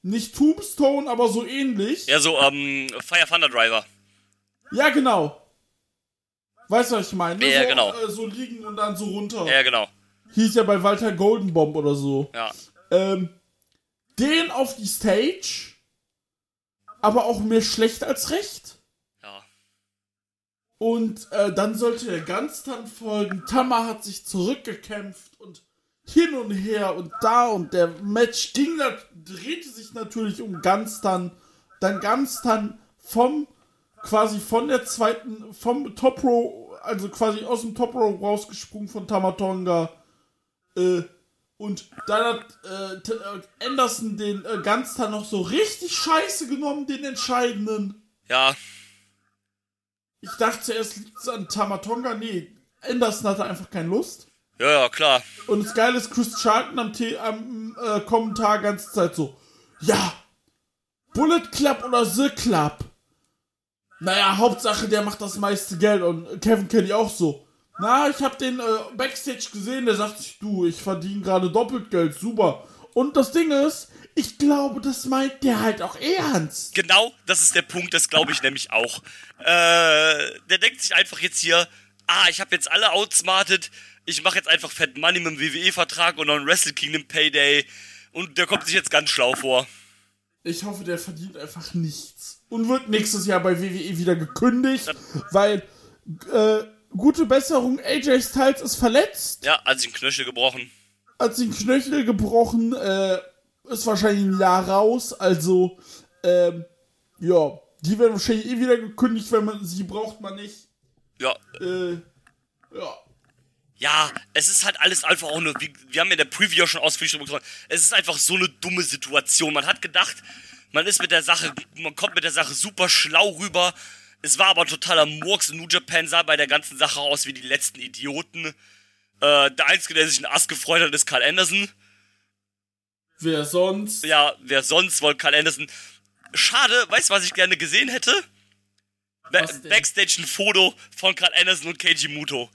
nicht Tombstone, aber so ähnlich. Ja, so, ähm, Fire Thunder Driver. Ja, genau. Weißt du, was ich meine? Ja, so, genau. Äh, so liegen und dann so runter. Ja, genau. Hieß ja bei Walter Goldenbomb oder so. Ja. Ähm, den auf die Stage, aber auch mehr schlecht als recht. Und äh, dann sollte der Ganztan folgen. Tama hat sich zurückgekämpft und hin und her und da und der Match ging, drehte sich natürlich um Ganztan. Dann Ganztan vom, quasi von der zweiten, vom Top Row, also quasi aus dem Top Row rausgesprungen von Tamatonga. Äh, und dann hat äh, Anderson den äh, Ganztan noch so richtig scheiße genommen, den entscheidenden. Ja. Ich dachte zuerst liegt es an Tamatonga. Nee, Anderson hatte einfach keine Lust. Ja, ja, klar. Und das Geile ist, Chris Charlton am, T am äh, Kommentar ganze Zeit so, ja, Bullet Club oder The Club? Naja, Hauptsache, der macht das meiste Geld. Und Kevin Kelly auch so. Na, ich hab den äh, Backstage gesehen, der sagt sich, du, ich verdiene gerade doppelt Geld, super. Und das Ding ist, ich glaube, das meint der halt auch ernst. Genau, das ist der Punkt, das glaube ich nämlich auch. Äh, der denkt sich einfach jetzt hier, ah, ich habe jetzt alle outsmartet, ich mache jetzt einfach Fat Money mit dem WWE-Vertrag und noch einen Wrestle Kingdom Payday und der kommt sich jetzt ganz schlau vor. Ich hoffe, der verdient einfach nichts. Und wird nächstes Jahr bei WWE wieder gekündigt, weil äh, gute Besserung, AJ Styles ist verletzt, Ja, hat sich ein Knöchel gebrochen. Hat sich den Knöchel gebrochen, äh, ist wahrscheinlich ein Jahr raus, also ähm, ja, die werden wahrscheinlich eh wieder gekündigt, wenn man sie braucht man nicht. Ja, Äh, ja. ja, es ist halt alles einfach auch nur, wie, wir haben ja in der Preview schon ausführlich drüber gesprochen, es ist einfach so eine dumme Situation. Man hat gedacht, man ist mit der Sache, man kommt mit der Sache super schlau rüber. Es war aber totaler Murks. New Japan sah bei der ganzen Sache aus wie die letzten Idioten. Äh, der Einzige, der sich einen Ass gefreut hat, ist Carl Anderson. Wer sonst? Ja, wer sonst wollte Carl Anderson? Schade, weißt du, was ich gerne gesehen hätte? Ba? Backstage ein Foto von Carl Anderson und Keiji Muto.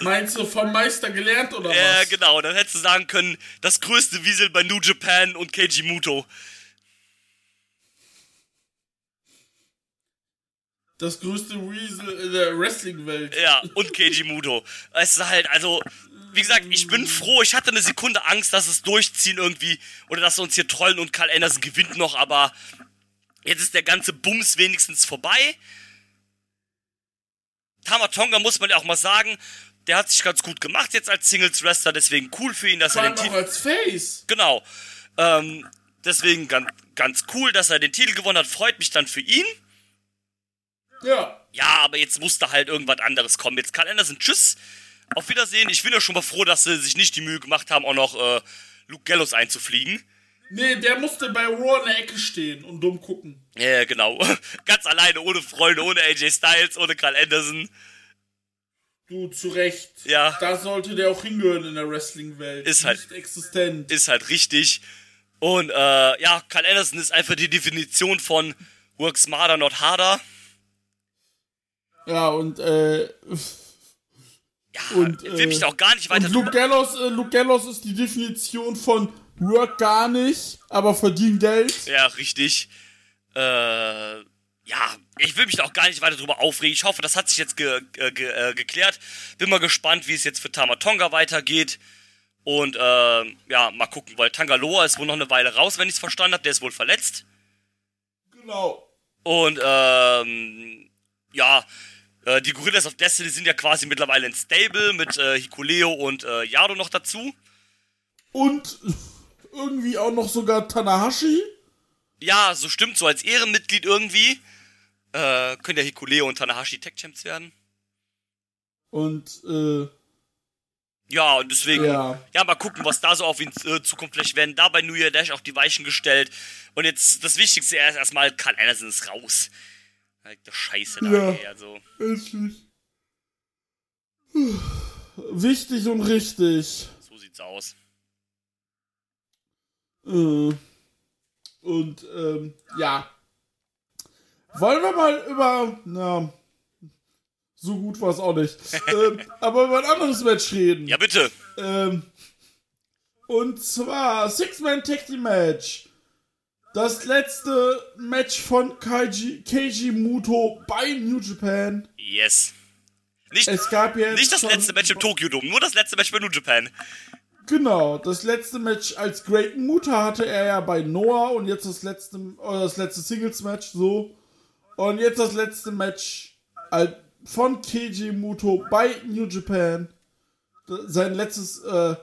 Meinst du vom Meister gelernt oder Ja, was? genau. Dann hättest du sagen können, das größte Wiesel bei New Japan und Keiji Muto. Das größte Weasel in der Wrestling-Welt. Ja, und Keiji Muto. Es ist halt, also, wie gesagt, ich bin froh. Ich hatte eine Sekunde Angst, dass es durchziehen irgendwie oder dass sie uns hier trollen und Karl Anderson gewinnt noch, aber jetzt ist der ganze Bums wenigstens vorbei. Tamatonga muss man ja auch mal sagen, der hat sich ganz gut gemacht jetzt als Singles Wrestler, deswegen cool für ihn, dass Vor er den Titel als Face. genau. Ähm, deswegen ganz, ganz cool, dass er den Titel gewonnen hat, freut mich dann für ihn. Ja. Ja, aber jetzt musste halt irgendwas anderes kommen. Jetzt Karl Anderson, tschüss, auf Wiedersehen. Ich bin ja schon mal froh, dass sie sich nicht die Mühe gemacht haben, auch noch äh, Luke Gallows einzufliegen. Nee, der musste bei Raw in der Ecke stehen und dumm gucken. Ja, genau. *laughs* Ganz alleine, ohne Freunde, ohne AJ Styles, ohne Karl Anderson. Du, zu Recht. Ja. Da sollte der auch hingehören in der Wrestling-Welt. Ist halt- Nicht existent. Ist halt richtig. Und äh, ja, Karl Anderson ist einfach die Definition von Work smarter, not harder. Ja, und, äh, Ja, Und, will mich äh, auch gar nicht weiter und Luke. Gallows, äh, Luke Gallows ist die Definition von Work gar nicht, aber verdient Geld. Ja, richtig. Äh, ja, ich will mich da auch gar nicht weiter drüber aufregen. Ich hoffe, das hat sich jetzt ge äh, ge äh, geklärt. Bin mal gespannt, wie es jetzt für Tamatonga weitergeht. Und äh, ja, mal gucken, weil Tangaloa ist wohl noch eine Weile raus, wenn ich es verstanden habe. Der ist wohl verletzt. Genau. Und ähm, ja, äh, die Gorillas of Destiny sind ja quasi mittlerweile in Stable mit äh, Hikuleo und äh, Yado noch dazu. Und *laughs* irgendwie auch noch sogar Tanahashi. Ja, so stimmt, so als Ehrenmitglied irgendwie. Äh, können ja Hikuleo und Tanahashi Tech Champs werden. Und, äh, Ja, und deswegen, ja. Ja. mal gucken, was da so auf ihn äh, Zukunft vielleicht werden. Da bei New Year Dash auch die Weichen gestellt. Und jetzt das Wichtigste erst erstmal, Carl Anderson ist raus. Das Scheiße da, Ja. ey, also. Richtig. Wichtig und richtig. So sieht's aus. Äh, Und ähm, ja. Wollen wir mal über. Na, so gut war es auch nicht. *laughs* ähm, aber über ein anderes Match reden. Ja, bitte. Ähm, und zwar Six-Man Tag Team Match. Das letzte Match von Kaiji, Keiji Muto bei New Japan. Yes. Nicht, Es gab jetzt. nicht das letzte Match im Tokyo Dome, nur das letzte Match bei New Japan. Genau, das letzte Match als Great Muta hatte er ja bei Noah und jetzt das letzte, oder das letzte Singles-Match so. Und jetzt das letzte Match als- von Keiji Muto bei New Japan. Sein letztes äh,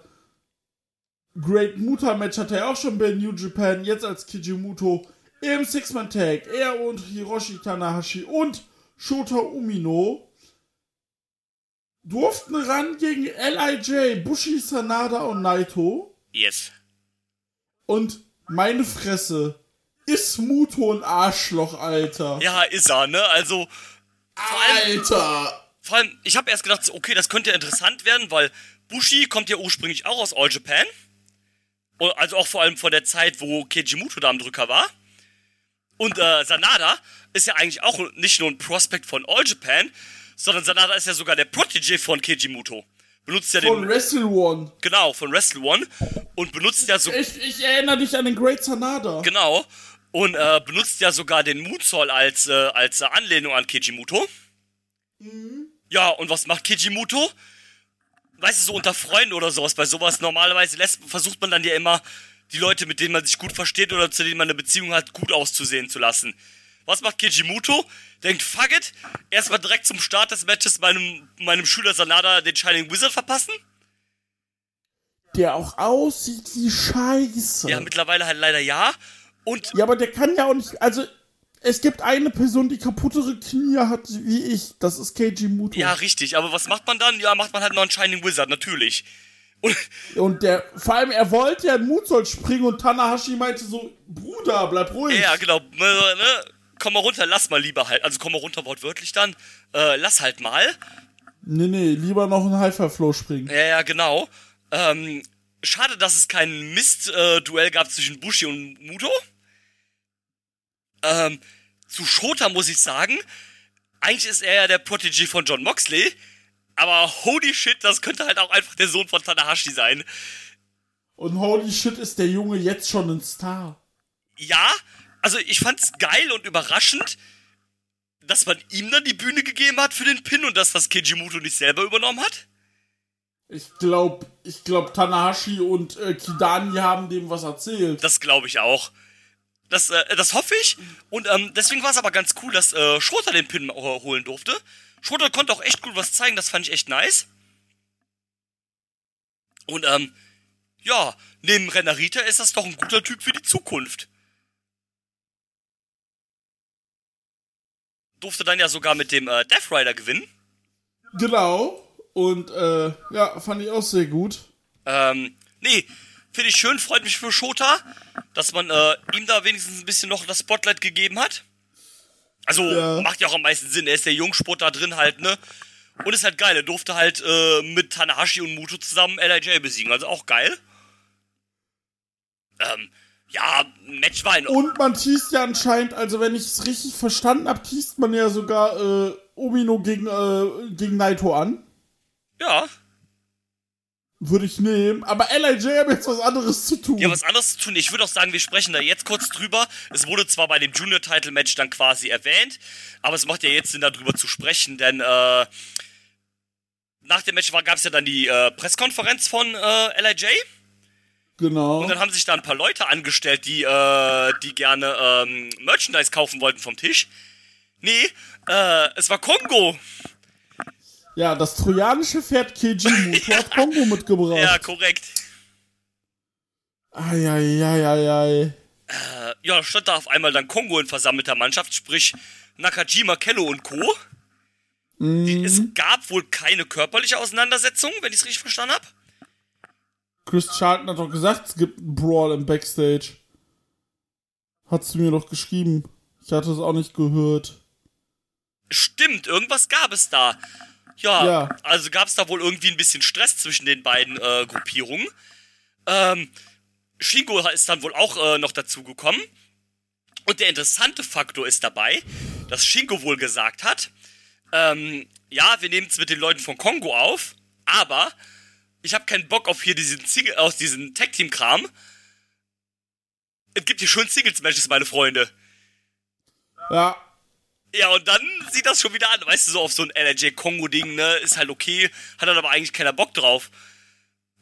Great Muta Match hatte er auch schon bei New Japan. Jetzt als Keiji Muto im Six-Man-Tag. Er und Hiroshi Tanahashi und Shota Umino durften ran gegen L.I.J., Bushi Sanada und Naito. Yes. Und meine Fresse, ist Muto ein Arschloch, Alter. Ja, ist er, ne? Also, Alter! vor allem, ich habe erst gedacht, okay, das könnte interessant werden, weil Bushi kommt ja ursprünglich auch aus All Japan. Also auch vor allem von der Zeit, wo Keiji Muto da am Drücker war. Und äh, Sanada ist ja eigentlich auch nicht nur ein Prospect von All Japan, sondern Sanada ist ja sogar der Protégé von Keiji Muto. Benutzt ja Von den, Wrestle One. genau, von Wrestle One und benutzt ja so, Ich, ich erinnere dich an den Great Sanada. genau, und äh, benutzt ja sogar den Moonsault als, äh, als Anlehnung an Kijimuto. Ja, und was macht Kijimuto? Weißt du, so unter Freunden oder sowas, bei sowas normalerweise lässt, versucht man dann ja immer, die Leute, mit denen man sich gut versteht oder zu denen man eine Beziehung hat, gut auszusehen zu lassen. Was macht Kijimuto? Denkt, fuck it, erstmal direkt zum Start des Matches meinem, meinem Schüler Sanada den Shining Wizard verpassen? Der auch aussieht wie Scheiße. Ja, mittlerweile halt leider ja. Und Ja, aber der kann ja auch nicht. Also, es gibt eine Person, die kaputtere Knie hat wie ich. Das ist Keiji Muto. Ja, richtig. Aber was macht man dann? Ja, macht man halt noch einen Shining Wizard, natürlich. Und *laughs* Und der, vor allem, er wollte ja in Moonsault springen und Tanahashi meinte so, Bruder, bleib ruhig. ja, genau. Ne, ne, komm mal runter, lass mal lieber halt. Also komm mal runter, wortwörtlich dann. Äh, lass halt mal. Nee, nee, lieber noch ein Hyperflow springen. Ja, ja, genau. Ähm, schade, dass es kein Mist-Duell gab zwischen Bushi und Muto. Ähm, zu Shota muss ich sagen, eigentlich ist er ja der Protégé von John Moxley. Aber holy shit, das könnte halt auch einfach der Sohn von Tanahashi sein. Und holy shit, ist der Junge jetzt schon ein Star. ja, also ich fand's geil und überraschend, dass man ihm dann die Bühne gegeben hat für den Pin und dass das Kijimuto nicht selber übernommen hat. Ich glaub, ich glaub, Tanahashi und äh, Kidani haben dem was erzählt. Das glaube ich auch. Das, äh, das hoffe ich. Und ähm, deswegen war es aber ganz cool, dass äh, Schroter den Pin äh, holen durfte. Schroter konnte auch echt gut was zeigen, das fand ich echt nice. Und ähm, ja, neben Renarita ist das doch ein guter Typ für die Zukunft. Durfte dann ja sogar mit dem äh, Death Rider gewinnen. Genau. Und äh, ja, fand ich auch sehr gut. Ähm, nee, finde ich schön, freut mich für Shota, dass man äh, ihm da wenigstens ein bisschen noch das Spotlight gegeben hat. Also Ja. macht ja auch am meisten Sinn, er ist der Jungsport da drin halt, ne? Und ist halt geil, er durfte halt äh, mit Tanahashi und Muto zusammen LIJ besiegen, also auch geil. Ähm, ja, Match war in Und man teast ja anscheinend, also wenn ich es richtig verstanden habe, teast man ja sogar äh, Omino gegen, äh, gegen Naito an. Ja, Würde ich nehmen. Aber LIJ haben jetzt was anderes zu tun. Ja, was anderes zu tun. Ich würde auch sagen, wir sprechen da jetzt kurz drüber. Es wurde zwar bei dem Junior-Title-Match dann quasi erwähnt, aber es macht ja jetzt Sinn, darüber zu sprechen, denn äh, nach dem Match gab es ja dann die äh, Pressekonferenz von äh, LIJ genau. und dann haben sich da ein paar Leute angestellt, die, äh, die gerne ähm, Merchandise kaufen wollten vom Tisch. Nee, äh, es war Kongo. Ja, das trojanische Pferd Keiji Muto hat Kongo mitgebracht. Ja, korrekt. Eieieiei. Äh, ja, stand da auf einmal dann Kongo in versammelter Mannschaft, sprich Nakajima, Kello und Co. Die, es gab wohl keine körperliche Auseinandersetzung, wenn ich es richtig verstanden habe. Chris Charlton hat doch gesagt, es gibt einen Brawl im Backstage. Hat sie mir doch geschrieben. Ich hatte es auch nicht gehört. Stimmt, irgendwas gab es da. Ja, Ja. also gab es da wohl irgendwie ein bisschen Stress zwischen den beiden äh, Gruppierungen. Ähm, Shingo ist dann wohl auch äh, noch dazu gekommen. Und der interessante Faktor ist dabei, dass Shingo wohl gesagt hat, ähm, ja, wir nehmen es mit den Leuten von Kongo auf, aber ich habe keinen Bock auf hier diesen Single, aus diesem Tag-Team-Kram. Es gibt hier schon Singles-Matches, meine Freunde. Ja, Ja, und dann sieht das schon wieder an. Weißt du, so auf so ein LRJ-Kongo-Ding, ne? Ist halt okay, hat dann aber eigentlich keiner Bock drauf.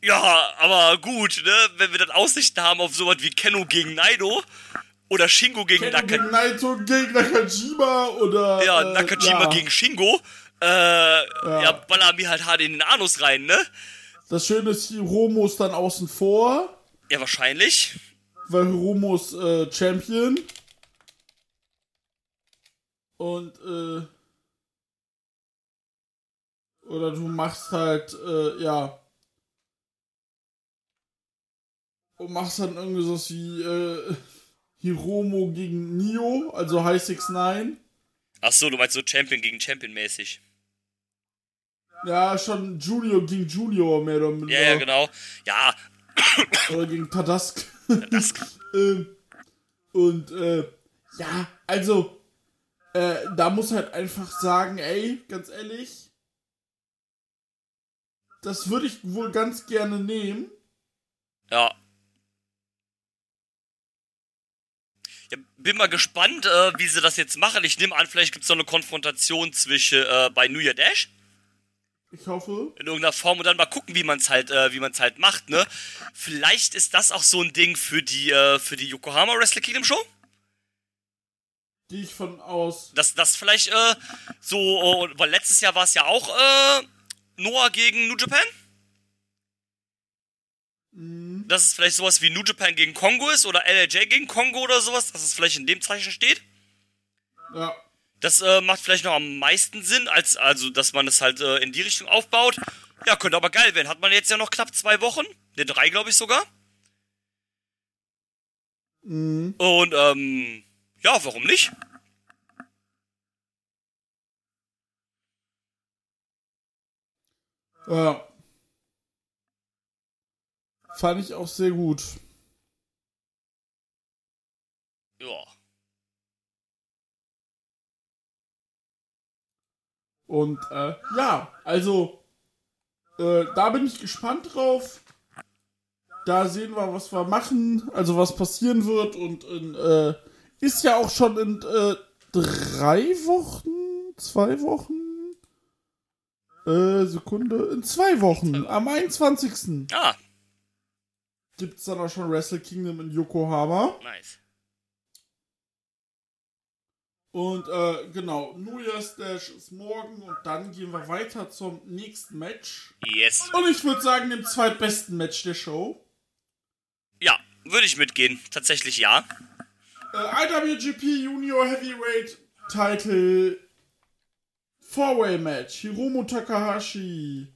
Ja, aber gut, ne? Wenn wir dann Aussichten haben auf sowas wie Kenno gegen Naido oder Shingo gegen Kenno Naka gegen Naito gegen Nakajima oder. ja, äh, Nakajima ja. gegen Shingo, äh, ja. baller mir halt hart in den Anus rein, ne? Das Schöne ist, Hiromo ist dann außen vor, Ja, wahrscheinlich. weil Hiromo ist äh, Champion. Und, äh. Oder du machst halt, äh, ja. Und machst dann irgendwie so wie, äh. Hiromo gegen Nio, also High 69. Ach so, du meinst so Champion gegen Champion mäßig. Ja, schon Junior gegen Junior mehr oder minder. Ja, ja, genau. Ja, *coughs* Oder gegen Tadask. das, *laughs* ähm, und äh, ja, also äh, da muss halt einfach sagen, ey, ganz ehrlich, das würde ich wohl ganz gerne nehmen. Ja. ja bin mal gespannt, äh, wie sie das jetzt machen. Ich nehme an, vielleicht gibt es noch eine Konfrontation zwischen äh, bei New Year Dash Ich hoffe. in irgendeiner Form und dann mal gucken, wie man es halt, äh, wie man es halt macht, ne? Vielleicht ist das auch so ein Ding für die, äh, für die Yokohama Wrestle Kingdom Show. Gehe ich von aus. Dass das vielleicht äh, so, äh, weil letztes Jahr war es ja auch äh, Noah gegen New Japan. Dass es vielleicht sowas wie New Japan gegen Kongo ist oder LAJ gegen Kongo oder sowas, dass es vielleicht in dem Zeichen steht. Ja. Das äh, macht vielleicht noch am meisten Sinn, als also, dass man es halt äh, in die Richtung aufbaut. Ja, könnte aber geil werden. Hat man jetzt ja noch knapp zwei Wochen. Ne, drei, glaube ich sogar. Mhm. Und, ähm, ja, warum nicht? Ja. Fand ich auch sehr gut. Ja. Und äh, ja, also äh, da bin ich gespannt drauf. Da sehen wir, was wir machen, also was passieren wird. Und in, äh, ist ja auch schon in äh, drei Wochen, zwei Wochen, äh, Sekunde, in zwei Wochen, am 21. Ah, gibt es dann auch schon Wrestle Kingdom in Yokohama. nice. Und äh, genau, New Year's Dash ist morgen und dann gehen wir weiter zum nächsten Match. Yes. Und ich würde sagen, dem zweitbesten Match der Show. Ja, würde ich mitgehen. Tatsächlich ja. Äh, IWGP Junior Heavyweight Title Four-Way Match. Hiromu Takahashi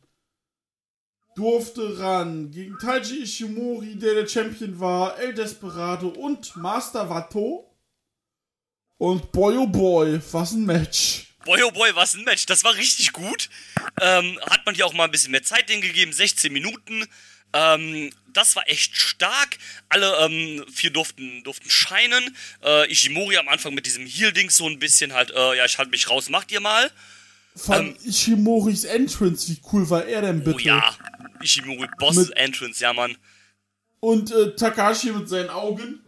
durfte ran gegen Taiji Ishimori, der der Champion war, El Desperado und Master Wato. Und boy oh boy, was ein Match. Boy, oh boy, was ein Match. Das war richtig gut. Ähm, hat man hier auch mal ein bisschen mehr Zeit denen gegeben. 16 Minuten. Ähm, das war echt stark. Alle ähm, vier durften, durften scheinen. Äh, Ishimori am Anfang mit diesem Heal-Ding so ein bisschen halt, äh, ja, ich halte mich raus, macht ihr mal. Von Ishimoris Entrance, wie cool war er denn bitte? Oh ja, Ishimori Boss Mit- Entrance, ja, Mann. Und äh, Takahashi mit seinen Augen.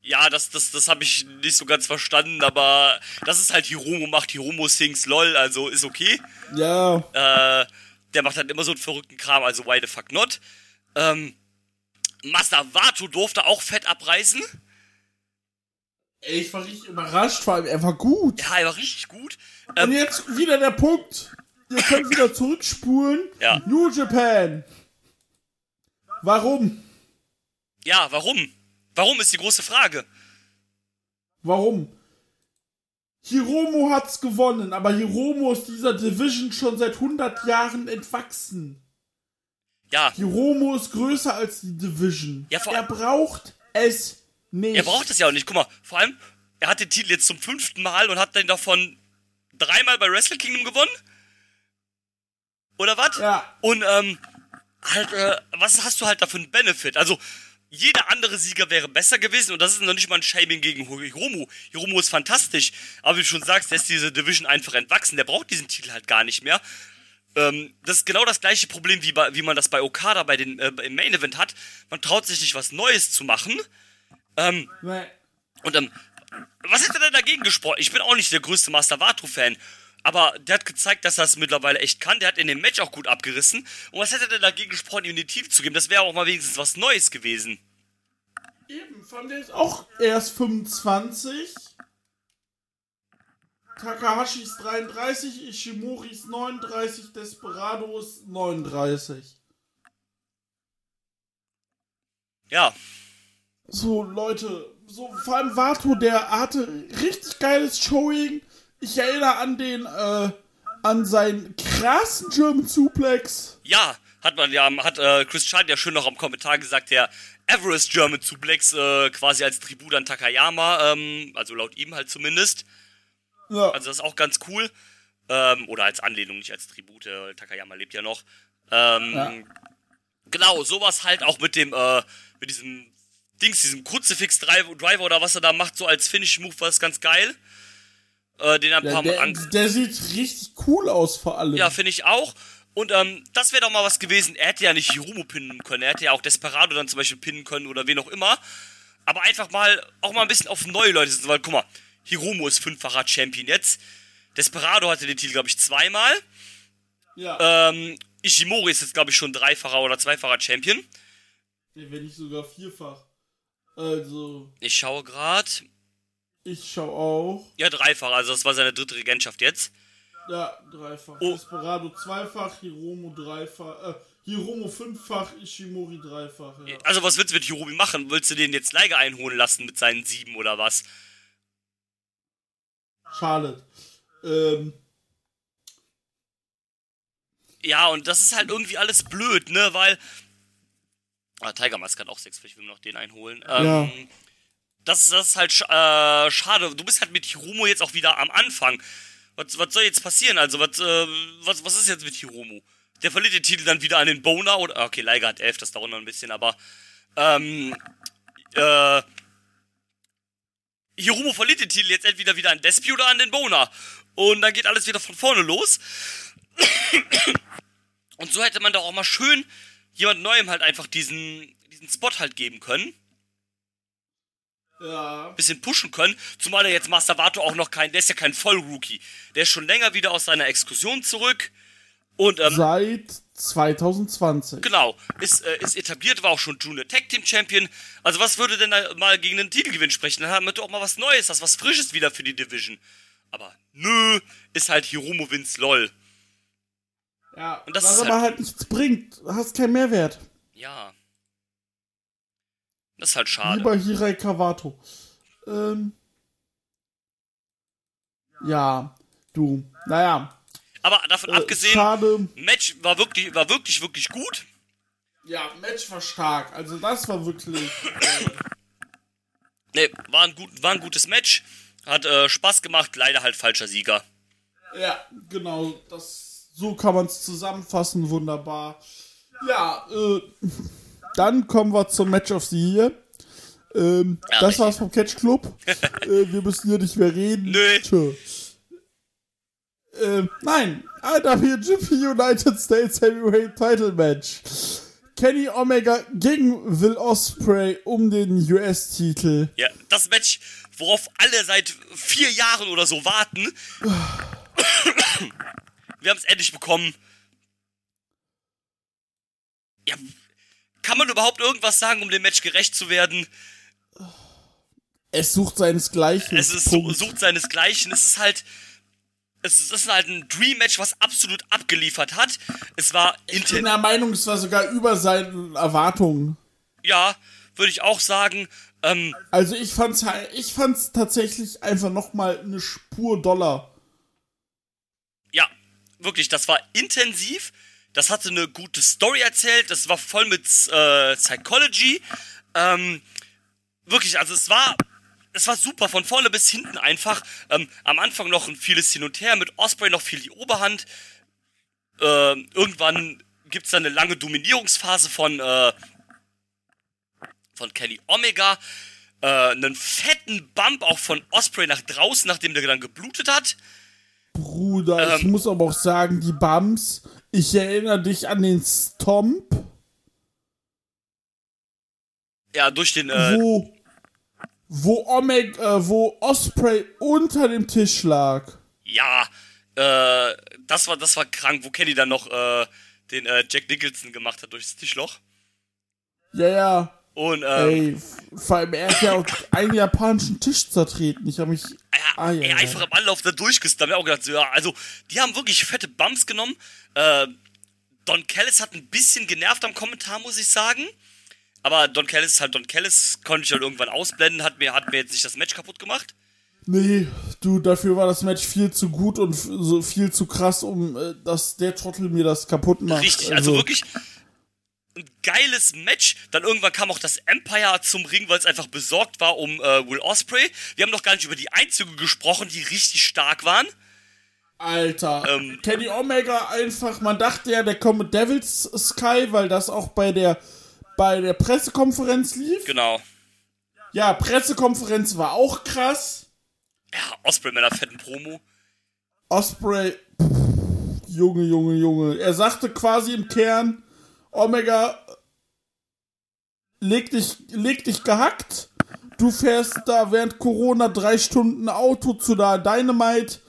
Ja, das, das, das habe ich nicht so ganz verstanden, aber das ist halt Hiromo macht Hiromo Sings LOL, also ist okay. Ja, Äh, der macht halt immer so einen verrückten Kram, also why the fuck not. Ähm, Master Vato durfte auch fett abreißen. ey, ich war richtig überrascht, vor allem er war gut. Ja, er war richtig gut. Und Ähm, jetzt wieder der Punkt. Ihr könnt wieder zurückspulen. Ja. New Japan. Warum? ja, warum? Warum ist die große Frage? Warum? Hiromo hat's gewonnen, aber Hiromo ist dieser Division schon seit 100 Jahren entwachsen. Ja, Hiromo ist größer als die Division. Ja, vor- er braucht es nicht. er braucht das ja auch nicht. Guck mal, vor allem, er hat den Titel jetzt zum fünften Mal und hat den davon dreimal bei Wrestle Kingdom gewonnen. Oder was? Ja. Und, ähm, halt, äh, was hast du halt da für einen Benefit? Also, jeder andere Sieger wäre besser gewesen und das ist noch nicht mal ein Shaming gegen Hiromu. Hiromu ist fantastisch, aber wie du schon sagst, der ist diese Division einfach entwachsen. Der braucht diesen Titel halt gar nicht mehr. Ähm, das ist genau das gleiche Problem, wie, bei, wie man das bei Okada bei den, äh, im Main Event hat. Man traut sich nicht, was Neues zu machen. Ähm, und ähm, was hat er denn dagegen gesprochen? Ich bin auch nicht der größte Master Vato-Fan. Aber der hat gezeigt, dass er es mittlerweile echt kann. Der hat in dem Match auch gut abgerissen. Und was hätte er denn dagegen gesprochen, ihm den Titel zu geben? Das wäre auch mal wenigstens was Neues gewesen. Eben, fand der ist auch erst 25. Takahashi ist 33, Ishimori ist 39, Desperado ist 39. Ja, So, Leute, so vor allem Vato, der hatte richtig geiles Showing. Ich erinnere an den, äh, an seinen krassen German Suplex. ja, hat man ja, hat äh, Chris Chan ja schön noch am Kommentar gesagt, der Everest German Suplex äh, quasi als Tribut an Takayama, ähm, also laut ihm halt zumindest. Ja, Also das ist auch ganz cool. Ähm, oder als Anlehnung, nicht als Tribute. weil Takayama lebt ja noch. Ähm, Ja. Genau, sowas halt auch mit dem, äh, mit diesem Dings, diesem Kruzifix-Driver Driver oder was er da macht, so als Finish-Move war das ganz geil. Äh, den ein der, paar Mal der, der sieht richtig cool aus vor allem. Ja, finde ich auch. Und ähm, das wäre doch mal was gewesen. Er hätte ja nicht Hiromu pinnen können. Er hätte ja auch Desperado dann zum Beispiel pinnen können oder wen auch immer. Aber einfach mal, auch mal ein bisschen auf neue Leute setzen. Weil, guck mal, Hiromu ist fünffacher Champion jetzt. Desperado hatte den Titel, glaube ich, zweimal. ja. Ähm, Ishimori ist jetzt, glaube ich, schon dreifacher oder zweifacher Champion. Wenn nicht sogar vierfach. Also, Ich schaue gerade. ich schau auch. Ja, dreifach. Also, das war seine dritte Regentschaft jetzt. Ja, dreifach. Oh. Desperado zweifach, Hiromo dreifach, äh, Hiromo fünffach, Ishimori dreifach, ja. Also, was willst du mit Hiromi machen? Willst du den jetzt Leiger einholen lassen mit seinen sieben oder was? Charlotte. Ähm, Ja, und das ist halt irgendwie alles blöd, ne? Weil. Ah, Tiger Mask hat auch sechs, vielleicht will noch den einholen. Ähm, Ja. Das, das ist halt sch äh, schade. Du bist halt mit Hiromo jetzt auch wieder am Anfang. Was, was soll jetzt passieren? Also, was, äh, was, was ist jetzt mit Hiromo? Der verliert den Titel dann wieder an den Boner oder. Okay, Liger hat elf, das dauert noch ein bisschen, aber. Ähm. Äh. Hiromo verliert den Titel jetzt entweder wieder an Despi oder an den Boner. Und dann geht alles wieder von vorne los. Und so hätte man doch auch mal schön jemand Neuem halt einfach diesen, diesen Spot halt geben können. ja. Bisschen pushen können. Zumal er jetzt Master Vato auch noch kein, der ist ja kein Vollrookie. Der ist schon länger wieder aus seiner Exkursion zurück. Und, ähm, Seit 2020. genau, ist, äh, ist etabliert, war auch schon Junior Tag Team Champion. Also was würde denn da mal gegen den Titelgewinn sprechen? Dann haben wir doch mal was Neues, das was Frisches wieder für die Division. Aber nö, ist halt Hiromo Vince LOL. Ja, Und das was ist aber halt- halt nichts bringt. Du hast keinen Mehrwert. Ja. Das ist halt schade. Lieber Hirai Kawato. Ähm. Ja, du. Naja. Aber davon Äh, abgesehen, Schade. Match war wirklich, war wirklich, wirklich gut. Ja, Match war stark. Also das war wirklich. Äh, Ne, war ein, gut, war ein gutes Match. Hat äh, Spaß gemacht, leider halt falscher Sieger. ja, genau. Das, so kann man es zusammenfassen. Wunderbar. Ja, äh, dann kommen wir zum Match of the Year. Ähm, Ja, das war's vom Catch Club. *laughs* äh, wir müssen hier nicht mehr reden. Nö. Tschö. Ähm, nein, IWGP United States Heavyweight Title Match. Kenny Omega gegen Will Osprey um den US-Titel. Ja, das Match, worauf alle seit vier Jahren oder so warten. Wir haben es endlich bekommen. Ja, kann man überhaupt irgendwas sagen, um dem Match gerecht zu werden? Es sucht seinesgleichen. Es ist sucht seinesgleichen. Es ist halt. Es ist, halt ein Dream-Match, was absolut abgeliefert hat. Es war Ich bin der Meinung, es war sogar über seinen Erwartungen. Ja, würde ich auch sagen. Ähm, Also ich fand's ich fand's tatsächlich einfach noch mal eine Spur doller. ja, wirklich, das war intensiv. das hatte eine gute Story erzählt, das war voll mit äh, Psychology. Ähm, wirklich, also es war, es war super, von vorne bis hinten einfach. Ähm, am Anfang noch ein vieles hin und her, mit Osprey noch viel die Oberhand. Äh, irgendwann gibt's dann eine lange Dominierungsphase von, äh, von Kenny Omega. Äh, einen fetten Bump auch von Osprey nach draußen, nachdem der dann geblutet hat. Bruder, ich Ähm. muss aber auch sagen, die Bums, ich erinnere dich an den Stomp, Ja, durch den, äh, wo, wo Omega, äh, wo Osprey unter dem Tisch lag. ja, äh, das war, das war krank, wo Kenny dann noch, äh, den, äh, Jack Nicholson gemacht hat durchs Tischloch. Ja, ja. Und, ähm, Ey, vor allem, er hat ja auch einen japanischen Tisch zertreten. Ich habe mich. Ja, Ah, ja, ey, ja. einfach im Anlauf da durchgesetzt. Da hab ich auch gedacht, so, ja, also, die haben wirklich fette Bumps genommen. Äh, Don Callis hat ein bisschen genervt am Kommentar, muss ich sagen. Aber Don Callis ist halt Don Callis, konnte ich halt irgendwann ausblenden, hat mir, hat mir jetzt nicht das Match kaputt gemacht. Nee, du, dafür war das Match viel zu gut und so viel zu krass, um äh, dass der Trottel mir das kaputt macht. Richtig, also, wirklich ein geiles Match. Dann irgendwann kam auch das Empire zum Ring, weil es einfach besorgt war um äh, Will Osprey. Wir haben noch gar nicht über die Einzüge gesprochen, die richtig stark waren. Alter, Ähm. Kenny Omega einfach, man dachte ja, der kommt mit Devil's Sky, weil das auch bei der bei der Pressekonferenz lief. Genau. Ja, Pressekonferenz war auch krass. Ja, Osprey mit einer fetten Promo. Osprey, pff, Junge, Junge, Junge. Er sagte quasi im Kern, Omega, leg dich, leg dich gehackt. Du fährst da während Corona drei Stunden Auto zu der Dynamite.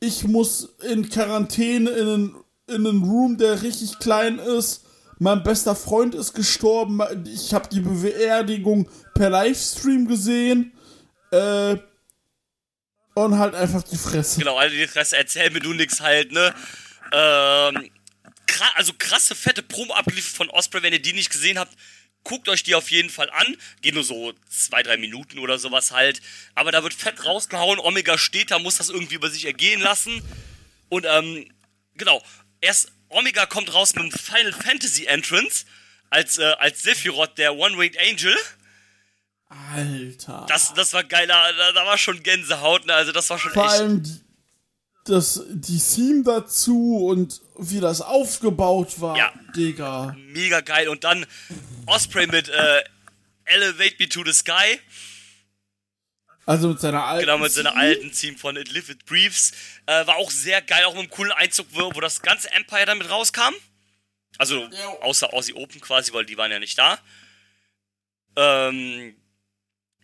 Ich muss in Quarantäne in einen, in einen Room, der richtig klein ist. Mein bester Freund ist gestorben. Ich habe die Beerdigung per Livestream gesehen. Äh, und halt einfach die Fresse. Genau, also die Fresse, erzähl mir du nix halt, ne? Ähm, kra also krasse, fette Promo abgeliefert von Osprey, wenn ihr die nicht gesehen habt, guckt euch die auf jeden Fall an. Geht nur so zwei, drei Minuten oder sowas halt. Aber da wird fett rausgehauen, Omega steht da, muss das irgendwie über sich ergehen lassen. Und, ähm, genau, erst Omega kommt raus mit einem Final Fantasy Entrance als, äh, als Sephiroth, der One-Winged Angel. Alter. Das, das war geil, da, da war schon Gänsehaut, ne? Also das war schon Vor echt... allem die, das, die Theme dazu und wie das aufgebaut war. Ja. Digga. mega geil. Und dann Osprey mit äh, Elevate Me to the Sky. Also mit seiner alten. Genau, mit seiner alten Team von It Live It Briefs. Äh, war auch sehr geil, auch mit einem coolen Einzug, wo, wo das ganze Empire damit rauskam. Also außer Aussie Open quasi, weil die waren ja nicht da. Ähm,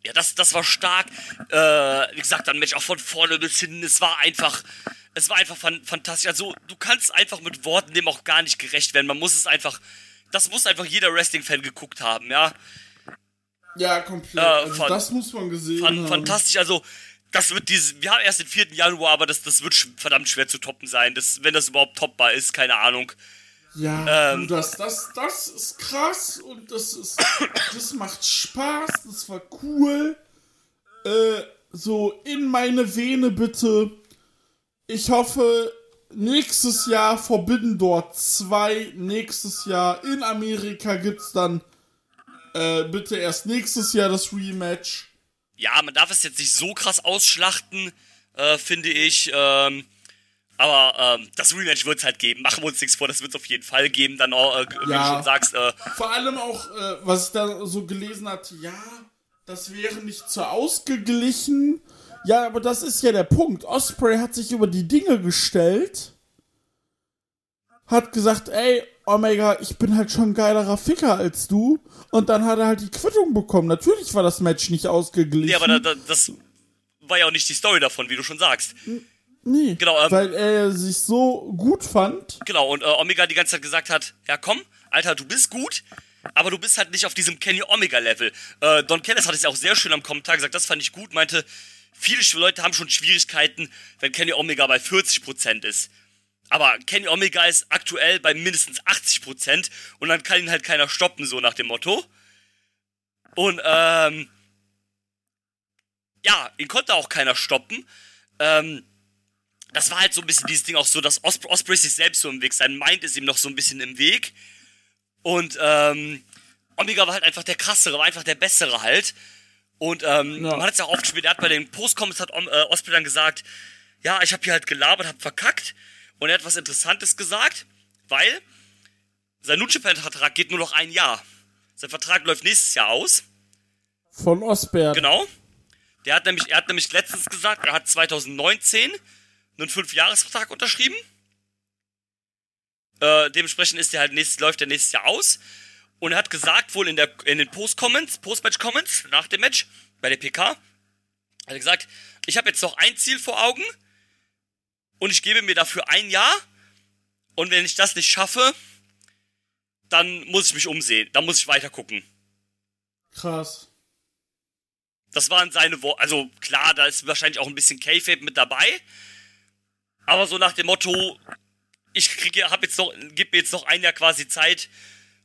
ja, das, das war stark. Äh, wie gesagt, dann Match auch von vorne bis hinten. Es war einfach, es war einfach fan fantastisch. Also, du kannst einfach mit Worten dem auch gar nicht gerecht werden. Man muss es einfach, das muss einfach jeder Wrestling-Fan geguckt haben, ja. Ja, komplett. Äh, also das muss man gesehen Fan haben. fantastisch, also das wird diese, wir haben erst den 4. Januar, aber das, das wird sch verdammt schwer zu toppen sein, das, wenn das überhaupt toppbar ist, keine Ahnung. Ja, Ähm. du, das, das, das ist krass und das ist, *coughs* das macht Spaß, das war cool. Äh, so in meine Vene bitte. Ich hoffe, nächstes Jahr Forbidden Door 2, nächstes Jahr in Amerika gibt's dann äh, bitte erst nächstes Jahr das Rematch. Ja, man darf es jetzt nicht so krass ausschlachten, äh, finde ich, ähm, aber ähm, das Rematch wird es halt geben, machen wir uns nichts vor, das wird es auf jeden Fall geben, dann auch, äh, wie Ja. du schon sagst, äh, Vor allem auch, äh, was ich da so gelesen hatte, ja, das wäre nicht so ausgeglichen. Ja, aber das ist ja der Punkt. Osprey hat sich über die Dinge gestellt, hat gesagt, ey, Omega, ich bin halt schon ein geilerer Ficker als du. Und dann hat er halt die Quittung bekommen. Natürlich war das Match nicht ausgeglichen. nee, aber da, da, das war ja auch nicht die Story davon, wie du schon sagst. nee, genau, ähm, weil er sich so gut fand. Genau, und äh, Omega die ganze Zeit gesagt hat, ja komm, Alter, du bist gut, aber du bist halt nicht auf diesem Kenny Omega-Level. Äh, Don Callis hat es ja auch sehr schön am Kommentar gesagt, das fand ich gut, meinte, viele Leute haben schon Schwierigkeiten, wenn Kenny Omega bei 40% ist. Aber Kenny Omega ist aktuell bei mindestens 80% und dann kann ihn halt keiner stoppen, so nach dem Motto. Und, ähm, ja, ihn konnte auch keiner stoppen. Ähm, das war halt so ein bisschen dieses Ding auch so, dass Os Osprey sich selbst so im Weg, sein Mind ist ihm noch so ein bisschen im Weg. Und ähm, Omega war halt einfach der krassere, war einfach der bessere halt. Und ähm, Ja. man hat es ja auch oft gespielt, er hat bei den Postcoms hat Om äh, Osprey dann gesagt, ja, ich habe hier halt gelabert, hab verkackt. Und er hat was Interessantes gesagt, weil sein New Japan-Vertrag geht nur noch ein Jahr. Sein Vertrag läuft nächstes Jahr aus. Von Osbert. Genau. Der hat nämlich, er hat nämlich letztens gesagt, er hat 2019 einen Fünfjahresvertrag unterschrieben. Äh, dementsprechend ist der halt nächstes, läuft der nächstes Jahr aus. Und er hat gesagt, wohl in, der, in den Post-Comments, Post-Match-Comments, nach dem Match, bei der PK, hat er gesagt, ich habe jetzt noch ein Ziel vor Augen und ich gebe mir dafür ein Jahr. Und wenn ich das nicht schaffe, dann muss ich mich umsehen. Dann muss ich weiter gucken. Krass. Das waren seine Worte. Also klar, da ist wahrscheinlich auch ein bisschen K-Fape mit dabei. Aber so nach dem Motto, ich kriege, hab jetzt noch, gib mir jetzt noch ein Jahr quasi Zeit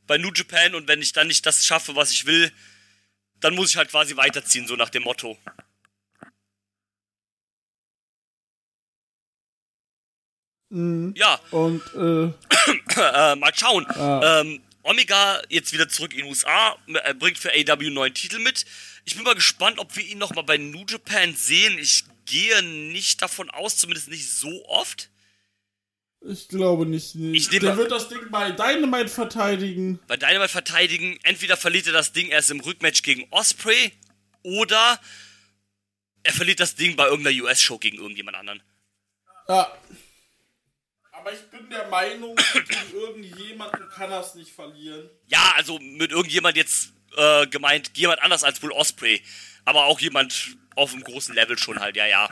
bei New Japan und wenn ich dann nicht das schaffe, was ich will, dann muss ich halt quasi weiterziehen, so nach dem Motto. Mhm. Ja, Und, äh, *coughs* äh, mal schauen. Ah. Ähm, Omega jetzt wieder zurück in den USA, bringt für AW einen neuen Titel mit. Ich bin mal gespannt, ob wir ihn nochmal bei New Japan sehen. Ich gehe nicht davon aus, zumindest nicht so oft. ich glaube nicht. Nee. Ich Der wird das Ding bei Dynamite verteidigen. bei Dynamite verteidigen. Entweder verliert er das Ding erst im Rückmatch gegen Osprey oder er verliert das Ding bei irgendeiner US-Show gegen irgendjemand anderen. Ja. Aber ich bin der Meinung, gegen irgendjemanden kann er es nicht verlieren. Ja, also mit irgendjemand jetzt äh, gemeint, jemand anders als wohl Osprey. Aber auch jemand auf einem großen Level schon halt, ja, ja.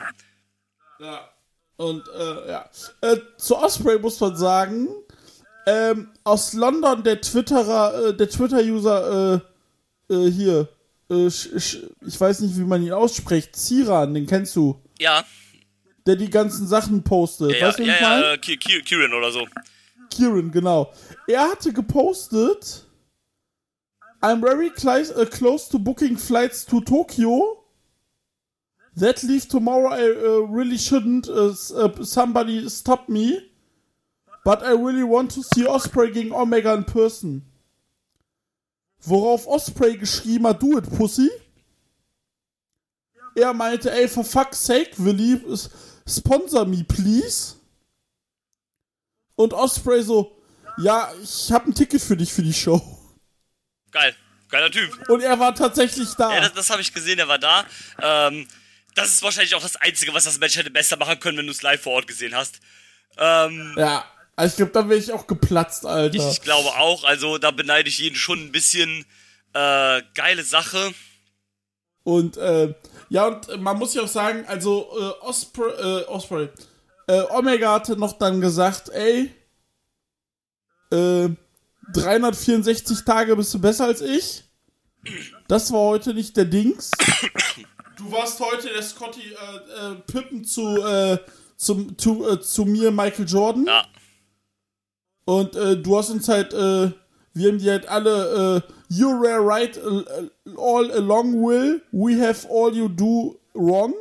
Ja. Und, äh, ja. Äh, zu Osprey muss man sagen, ähm, aus London der Twitterer, äh, der Twitter-User, äh, äh, hier, äh, ich weiß nicht, wie man ihn ausspricht, Ziran, den kennst du, Ja, der die ganzen Sachen postet. ja, weißt du, ja, ich ja, äh, Ki- Kieran oder so. Kieran, genau. Er hatte gepostet, I'm very uh, close to booking flights to Tokyo. That leave tomorrow. I uh, really shouldn't. Uh, uh, somebody stop me. But I really want to see Osprey gegen Omega in person. Worauf Osprey geschrieben hat, do it, Pussy. Er meinte, ey, for fuck's sake, Willi, sponsor me, please. Und Osprey so, ja, ich habe ein Ticket für dich für die Show. Geil. Geiler Typ. Und er war tatsächlich da. Ja, das, das habe ich gesehen, der war da. Ähm, das ist wahrscheinlich auch das Einzige, was das Match hätte besser machen können, wenn du es live vor Ort gesehen hast. Ähm, ja, also ich glaube, da wäre ich auch geplatzt, Alter. ich glaube auch, also da beneide ich jeden schon ein bisschen. Äh, geile Sache. Und äh, ja, und äh, man muss ja auch sagen, also äh, Osprey, äh, Osprey, äh, Omega hatte noch dann gesagt, ey, äh, 364 Tage bist du besser als ich. Das war heute nicht der Dings. Du warst heute der Scotty äh, äh, Pippen zu, äh, zum, zu, äh, zu mir, Michael Jordan. Ja. Und äh, du hast uns halt, äh, wir haben die halt alle, äh, you were right uh, all along, Will. We have all you do wrong.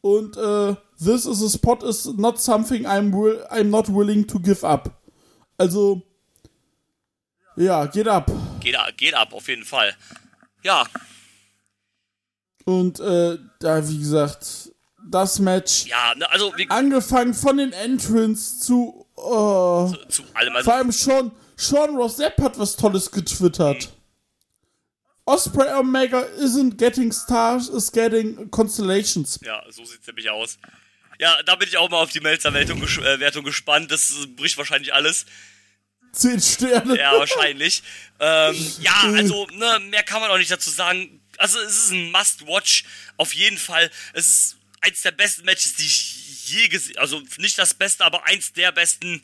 Und äh, this is a spot is not something I'm, will, I'm not willing to give up. Also, ja, geht ab. Geht, geht ab, auf jeden Fall. Ja, Und äh, da, wie gesagt, das Match, ja, ne, also angefangen von den Entrance zu, oh, zu allem. Also, Vor allem Sean, Sean Ross Depp hat was Tolles getwittert. Osprey Omega isn't getting stars, is getting constellations. ja, so sieht's nämlich aus. Ja, da bin ich auch mal auf die Melzer-Wertung ges äh, Wertung gespannt. Das äh, bricht wahrscheinlich alles. Zehn Sterne. Ja, wahrscheinlich. ähm, ja, also, ne, mehr kann man auch nicht dazu sagen. Also, es ist ein Must-Watch. Auf jeden Fall. Es ist eins der besten Matches, die ich je gesehen Also, nicht das Beste, aber eins der besten.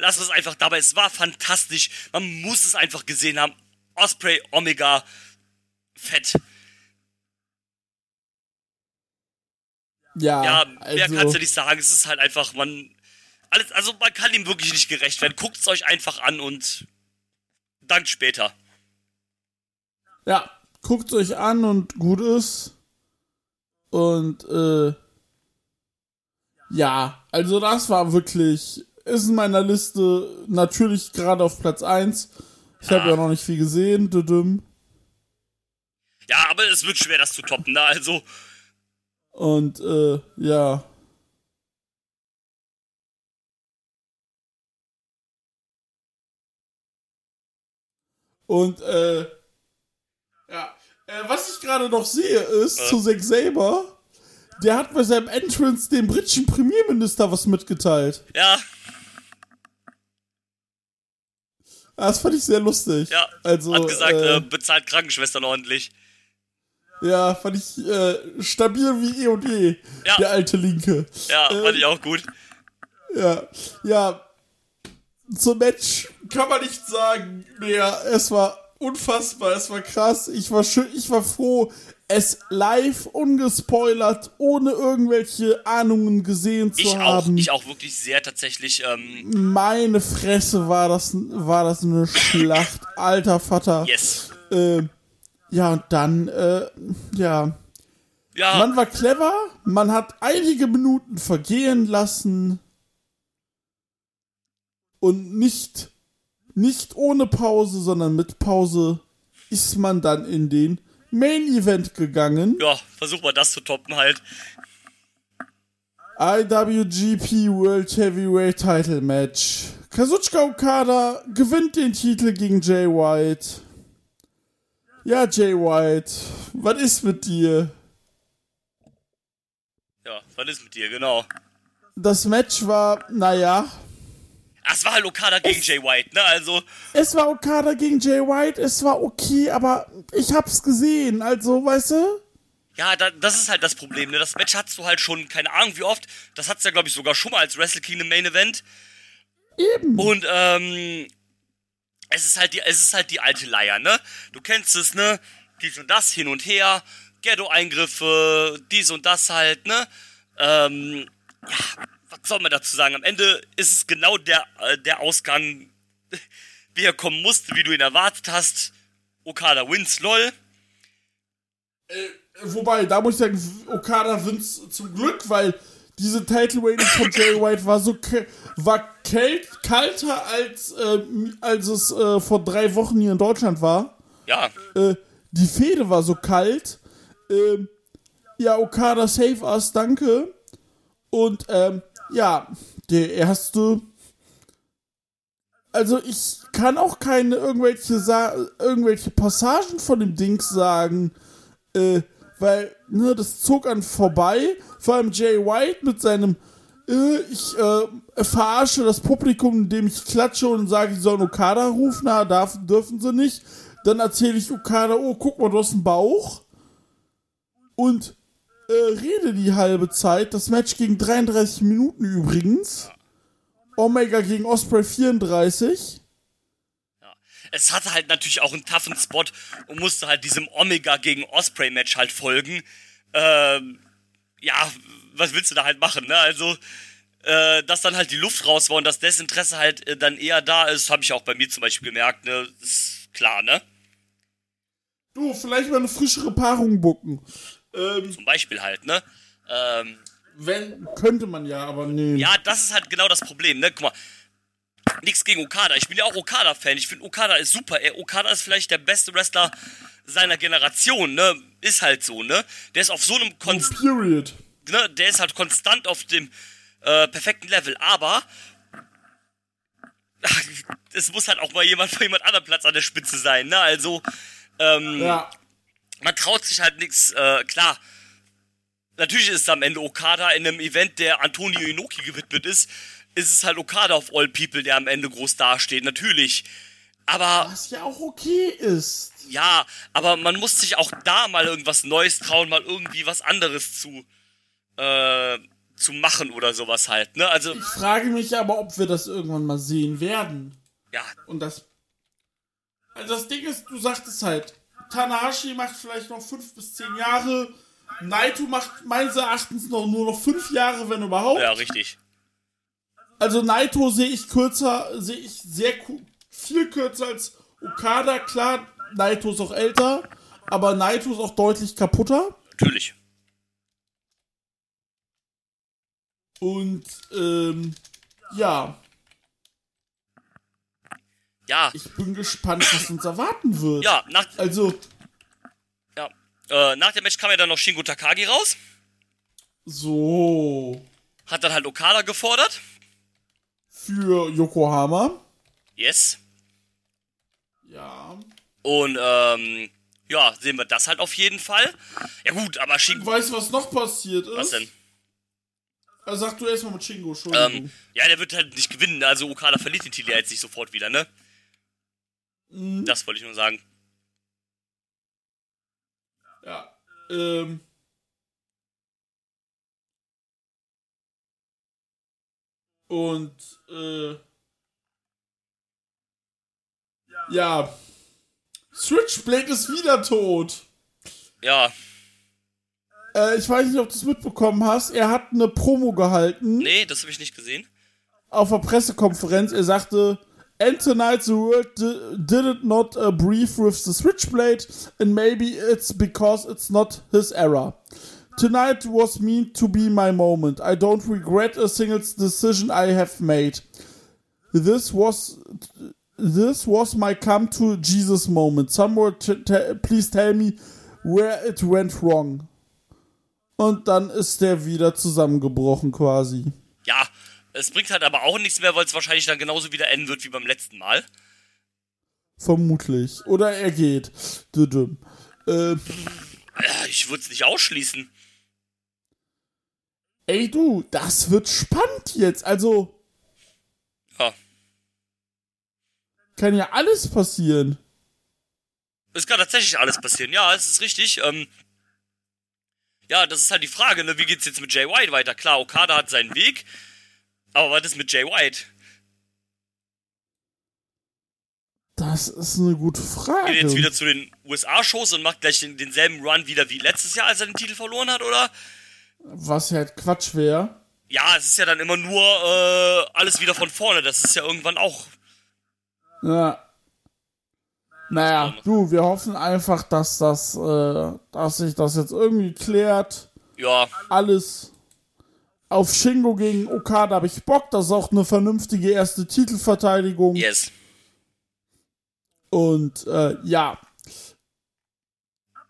Lass es einfach dabei. Es war fantastisch. Man muss es einfach gesehen haben. Osprey, Omega, fett. Ja, Ja, mehr also, kannst du nicht sagen. Es ist halt einfach, man. Alles, also man kann ihm wirklich nicht gerecht werden. Guckt es euch einfach an und dankt später. Ja, guckt euch an und gut ist. Und, äh, Ja, also das war wirklich, ist in meiner Liste natürlich gerade auf Platz 1. Ich habe Ah. ja noch nicht viel gesehen, düdüm. Ja, aber es wird schwer, das zu toppen, ne? Also, Und äh, ja. Und äh, ja, äh, was ich gerade noch sehe, ist zu Zack Saber, der hat bei seinem Entrance dem britischen Premierminister was mitgeteilt. ja, Das fand ich sehr lustig. ja. Also, Hat gesagt, äh, äh, bezahlt Krankenschwestern ordentlich. ja, fand ich äh, stabil wie eh und je, Ja. der alte Linke. Ja, äh, fand ich auch gut. Ja, ja. Zum Match kann man nicht sagen mehr. Es war unfassbar, es war krass. Ich war schön, ich war froh, es live ungespoilert, ohne irgendwelche Ahnungen gesehen zu Ich auch, haben. ich auch wirklich sehr tatsächlich, ähm, Meine Fresse war das, war das eine Schlacht, alter Vater. yes. Äh, ja, und dann, äh, ja. Ja, Man war clever, man hat einige Minuten vergehen lassen und nicht, nicht ohne Pause, sondern mit Pause ist man dann in den Main Event gegangen. ja, versuch mal das zu toppen halt. IWGP World Heavyweight Title Match. Kazuchika Okada gewinnt den Titel gegen Jay White. Ja, Jay White, was ist mit dir? Ja, was ist mit dir, genau. Das Match war, naja, Es war halt Okada gegen Jay White, ne? Also, Es war Okada gegen Jay White, es war okay, aber ich hab's gesehen, also, weißt du? ja, da, das ist halt das Problem, ne? Das Match hattest du halt schon, keine Ahnung wie oft. Das hat's ja, glaube ich, sogar schon mal als Wrestle Kingdom Main Event. Eben. Und, ähm, es ist halt die, es ist halt die alte Leier, ne? Du kennst es, ne? Dies und das, hin und her, Ghetto-Eingriffe, dies und das halt, ne? Ähm, ja, was soll man dazu sagen? Am Ende ist es genau der, äh, der Ausgang, *laughs* wie er kommen musste, wie du ihn erwartet hast. Okada wins, lol. Wobei, da muss ich sagen, Okada wins zum Glück, weil diese Title Reign von Jay White war so war kält, kalter als, ähm, als es äh, vor drei Wochen hier in Deutschland war. Ja, Äh, die Fehde war so kalt. Ähm, ja, Okada save us, danke. Und ähm, ja, der erste. Also ich kann auch keine irgendwelche Sa irgendwelche Passagen von dem Ding sagen, äh, weil ne, das zog an vorbei. Vor allem Jay White mit seinem äh, ich äh, verarsche das Publikum, indem ich klatsche und sage, sie sollen Okada rufen, na, darf, dürfen sie nicht. Dann erzähle ich Okada, oh, guck mal, du hast einen Bauch. Und äh, rede die halbe Zeit. Das Match ging 33 Minuten übrigens. Omega gegen Osprey 34. es hatte halt natürlich auch einen toughen Spot und musste halt diesem Omega gegen Osprey Match halt folgen. Ähm, ja, was willst du da halt machen, ne? Also, äh, dass dann halt die Luft raus war und dass Desinteresse halt äh, dann eher da ist, habe ich auch bei mir zum Beispiel gemerkt, ne? Ist klar, ne? Du, vielleicht mal eine frischere Paarung bucken. Ähm, Zum Beispiel halt, ne? Ähm, wenn, könnte man ja, aber nee. ja, das ist halt genau das Problem, ne? Guck mal. Nichts gegen Okada. Ich bin ja auch Okada-Fan. Ich finde, Okada ist super. Er, Okada ist vielleicht der beste Wrestler seiner Generation, ne? Ist halt so, ne? Der ist auf so einem Konst Period. ne, der ist halt konstant auf dem äh, perfekten Level, aber *laughs* es muss halt auch mal jemand von *laughs* jemand anderem Platz an der Spitze sein, ne? Also, ähm, Ja. Man traut sich halt nichts, äh, klar. Natürlich ist es am Ende Okada in einem Event, der Antonio Inoki gewidmet ist, ist es halt Okada of all people, der am Ende groß dasteht, natürlich. Aber Was ja auch okay ist. ja, aber man muss sich auch da mal irgendwas Neues trauen, mal irgendwie was anderes zu, äh, zu machen oder sowas halt, ne? Also, Ich frage mich aber, ob wir das irgendwann mal sehen werden. ja, Und das. Also das Ding ist, du sagtest halt, Tanahashi macht vielleicht noch fünf bis zehn Jahre. Naito macht meines Erachtens noch nur noch fünf Jahre, wenn überhaupt. ja, richtig. Also Naito sehe ich kürzer, sehe ich sehr viel kürzer als Okada. Klar, Naito ist auch älter, aber Naito ist auch deutlich kaputter. Natürlich. Und, ähm, ja, Ja, ich bin gespannt, was uns erwarten wird. ja, nach, Also, ja, äh, nach dem Match kam ja dann noch Shingo Takagi raus. so, Hat dann halt Okada gefordert. für Yokohama. Yes. Ja. Und, ähm, ja, sehen wir das halt auf jeden Fall. Ja gut, aber Shingo... Weißt du, was noch passiert ist? Was denn? Also sag du erstmal mit Shingo, Entschuldigung. Ähm, ja, der wird halt nicht gewinnen. Also Okada verliert den Titel jetzt nicht sofort wieder, ne? Mhm. Das wollte ich nur sagen. Ja. Ähm. Und, äh. Ja. Switchblade ist wieder tot. Ja, Äh, ich weiß nicht, ob du es mitbekommen hast. Er hat eine Promo gehalten nee, das habe ich nicht gesehen. auf der Pressekonferenz. Er sagte, And tonight the world di- did it not uh, breathe with the Switchblade, and maybe it's because it's not his era. Tonight was meant to be my moment. I don't regret a single decision I have made. This was this was my come to Jesus moment. T- please tell me where it went wrong. Und dann ist der wieder zusammengebrochen quasi. Es bringt halt aber auch nichts mehr, weil es wahrscheinlich dann genauso wieder enden wird wie beim letzten Mal. Vermutlich. Oder er geht. Düdüm. Äh, Ja, ich würde es nicht ausschließen. ey du, das wird spannend jetzt. Also Ja. kann ja alles passieren. Es kann tatsächlich alles passieren. Ja, es ist richtig. Ähm, ja, das ist halt die Frage, ne? Wie geht's jetzt mit Jay White weiter? Klar, Okada hat seinen Weg. Aber was ist mit Jay White? Das ist eine gute Frage. Geht jetzt wieder zu den USA-Shows und macht gleich den, denselben Run wieder wie letztes Jahr, als er den Titel verloren hat, oder? Was halt Quatsch wäre. Ja, es ist ja dann immer nur äh, alles wieder von vorne. Das ist ja irgendwann auch. Ja. Naja, du, wir hoffen einfach, dass das, äh, dass sich das jetzt irgendwie klärt. Ja, Alles auf Shingo gegen Okada habe ich Bock. Das ist auch eine vernünftige erste Titelverteidigung. yes. Und äh, ja.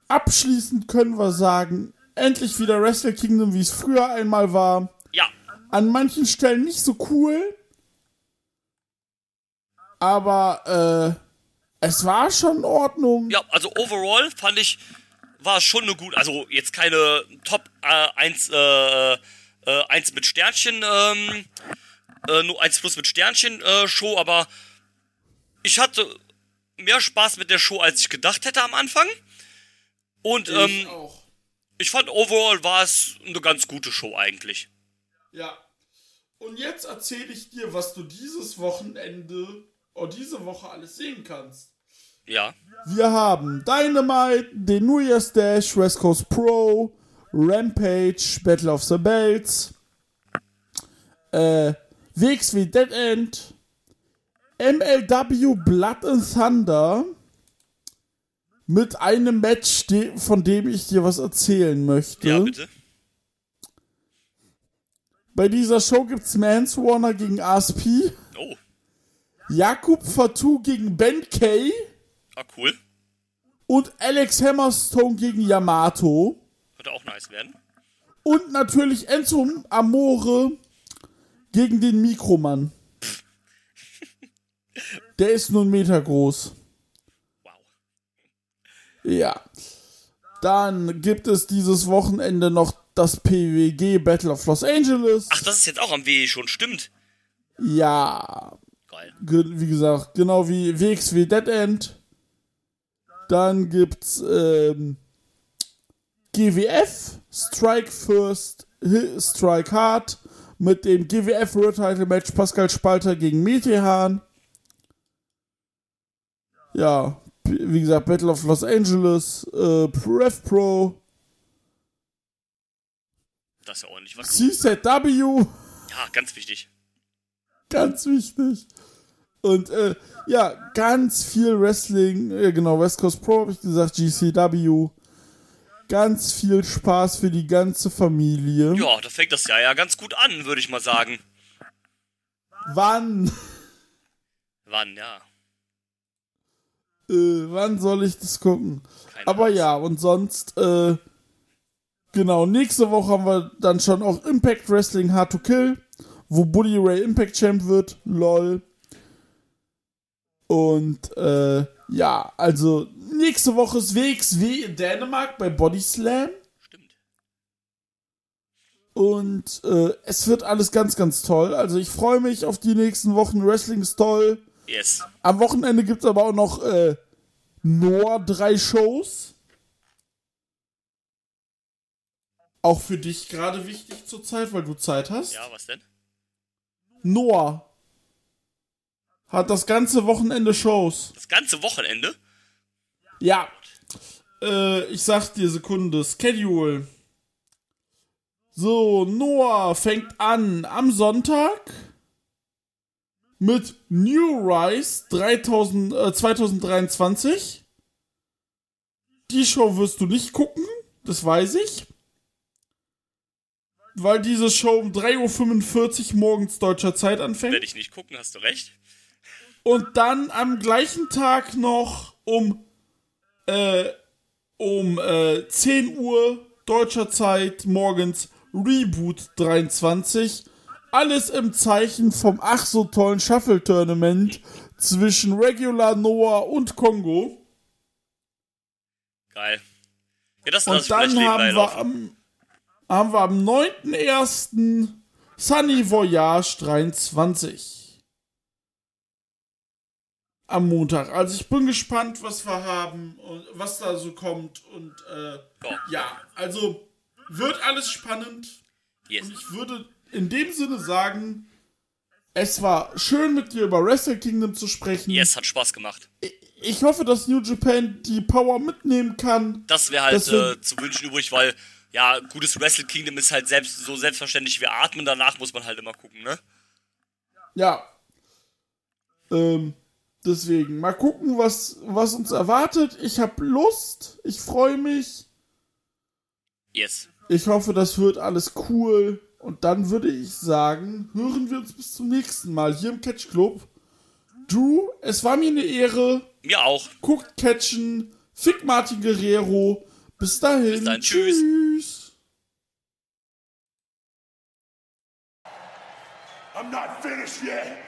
Abschließend können wir sagen, endlich wieder Wrestle Kingdom, wie es früher einmal war. Ja, An manchen Stellen nicht so cool. Aber äh, es war schon in Ordnung. ja, also overall fand ich, war schon eine gute, also jetzt keine Top äh, 1, äh, äh, 1 mit Sternchen, ähm, äh, nur 1 plus mit Sternchen äh, Show, aber ich hatte mehr Spaß mit der Show, als ich gedacht hätte am Anfang. Und ich ähm, auch. ich fand overall war es eine ganz gute Show eigentlich. Ja. Und jetzt erzähle ich dir, was du dieses Wochenende oder diese Woche alles sehen kannst. Ja. Wir haben Dynamite, den New Year's Dash, West Coast Pro, Rampage, Battle of the Belts, äh, WXW Dead End, MLW Blood and Thunder mit einem Match, von dem ich dir was erzählen möchte. Ja, bitte. Bei dieser Show gibt's Manswarner gegen ASP, Oh, Jakub Fatou gegen Ben Kay ah, cool. und Alex Hammerstone gegen Yamato. Könnte auch nice werden. Und natürlich Enzo Amore gegen den Mikromann. *laughs* Der ist nur einen Meter groß. Wow. Ja. Dann gibt es dieses Wochenende noch das PWG Battle of Los Angeles. Ach, das ist jetzt auch am WE schon, stimmt. Ja. Geil. Ge wie gesagt, genau wie WXW Dead End. Dann gibt's ähm, GWF, Strike First, Strike Hard mit dem GWF World Title Match Pascal Spalter gegen Metehan. Ja, wie gesagt, Battle of Los Angeles, äh, Rev Pro, Das ist ja ordentlich was. CZW. Ja, ganz wichtig. Ganz wichtig. Und äh, ja, ganz viel Wrestling. Äh, genau, West Coast Pro habe ich gesagt, GCW. Ganz viel Spaß für die ganze Familie. Ja, da fängt das Jahr ja ganz gut an, würde ich mal sagen. Wann? Wann, ja. Äh, wann soll ich das gucken? Keine Aber Ahnung. ja, und sonst, äh, genau, nächste Woche haben wir dann schon auch Impact Wrestling Hard to Kill, wo Bully Ray Impact Champ wird, lol. Und, äh, ja, also, nächste Woche ist WXW in Dänemark bei Body Slam. Stimmt. Und äh, es wird alles ganz, ganz toll. Also ich freue mich auf die nächsten Wochen. Wrestling ist toll. Yes. Am Wochenende gibt es aber auch noch äh, nur drei Shows. Auch für dich gerade wichtig zurzeit, weil du Zeit hast. Ja, was denn? Noah hat das ganze Wochenende Shows. Das ganze Wochenende? Ja. Äh, ich sag dir Sekunde. Schedule. So, Noah fängt an am Sonntag mit New Rise 3000, äh, 2023. Die Show wirst du nicht gucken, das weiß ich. Weil diese Show um 3.45 Uhr morgens deutscher Zeit anfängt. Werde ich nicht gucken, hast du recht. Und dann am gleichen Tag noch um, äh, um äh, 10 Uhr deutscher Zeit morgens Reboot 23. Alles im Zeichen vom ach so tollen Shuffle Tournament zwischen Regular Noah und Kongo. Geil. Ja, das Und dann haben wir, am, haben wir am 9.1. Sunny Voyage 23. Am Montag. Also ich bin gespannt, was wir haben und was da so kommt. Und äh, Ja. also wird alles spannend. Yes. Und ich würde in dem Sinne sagen, es war schön mit dir über Wrestle Kingdom zu sprechen. Yes, hat Spaß gemacht. Ich hoffe, dass New Japan die Power mitnehmen kann. Das wäre halt äh, zu wünschen übrig, weil, ja, gutes Wrestle Kingdom ist halt selbst so selbstverständlich wie Atmen. Danach muss man halt immer gucken, ne? Ja. Ähm, deswegen, mal gucken, was, was uns erwartet. Ich habe Lust. Ich freue mich. Yes. Ich hoffe, das wird alles cool. Und dann würde ich sagen, hören wir uns bis zum nächsten Mal hier im Catch Club. Drew, es war mir eine Ehre. Mir auch. Guckt Catchen. Fick Martin Guerrero. Bis dahin. Bis dann, tschüss. tschüss. I'm not finished yet.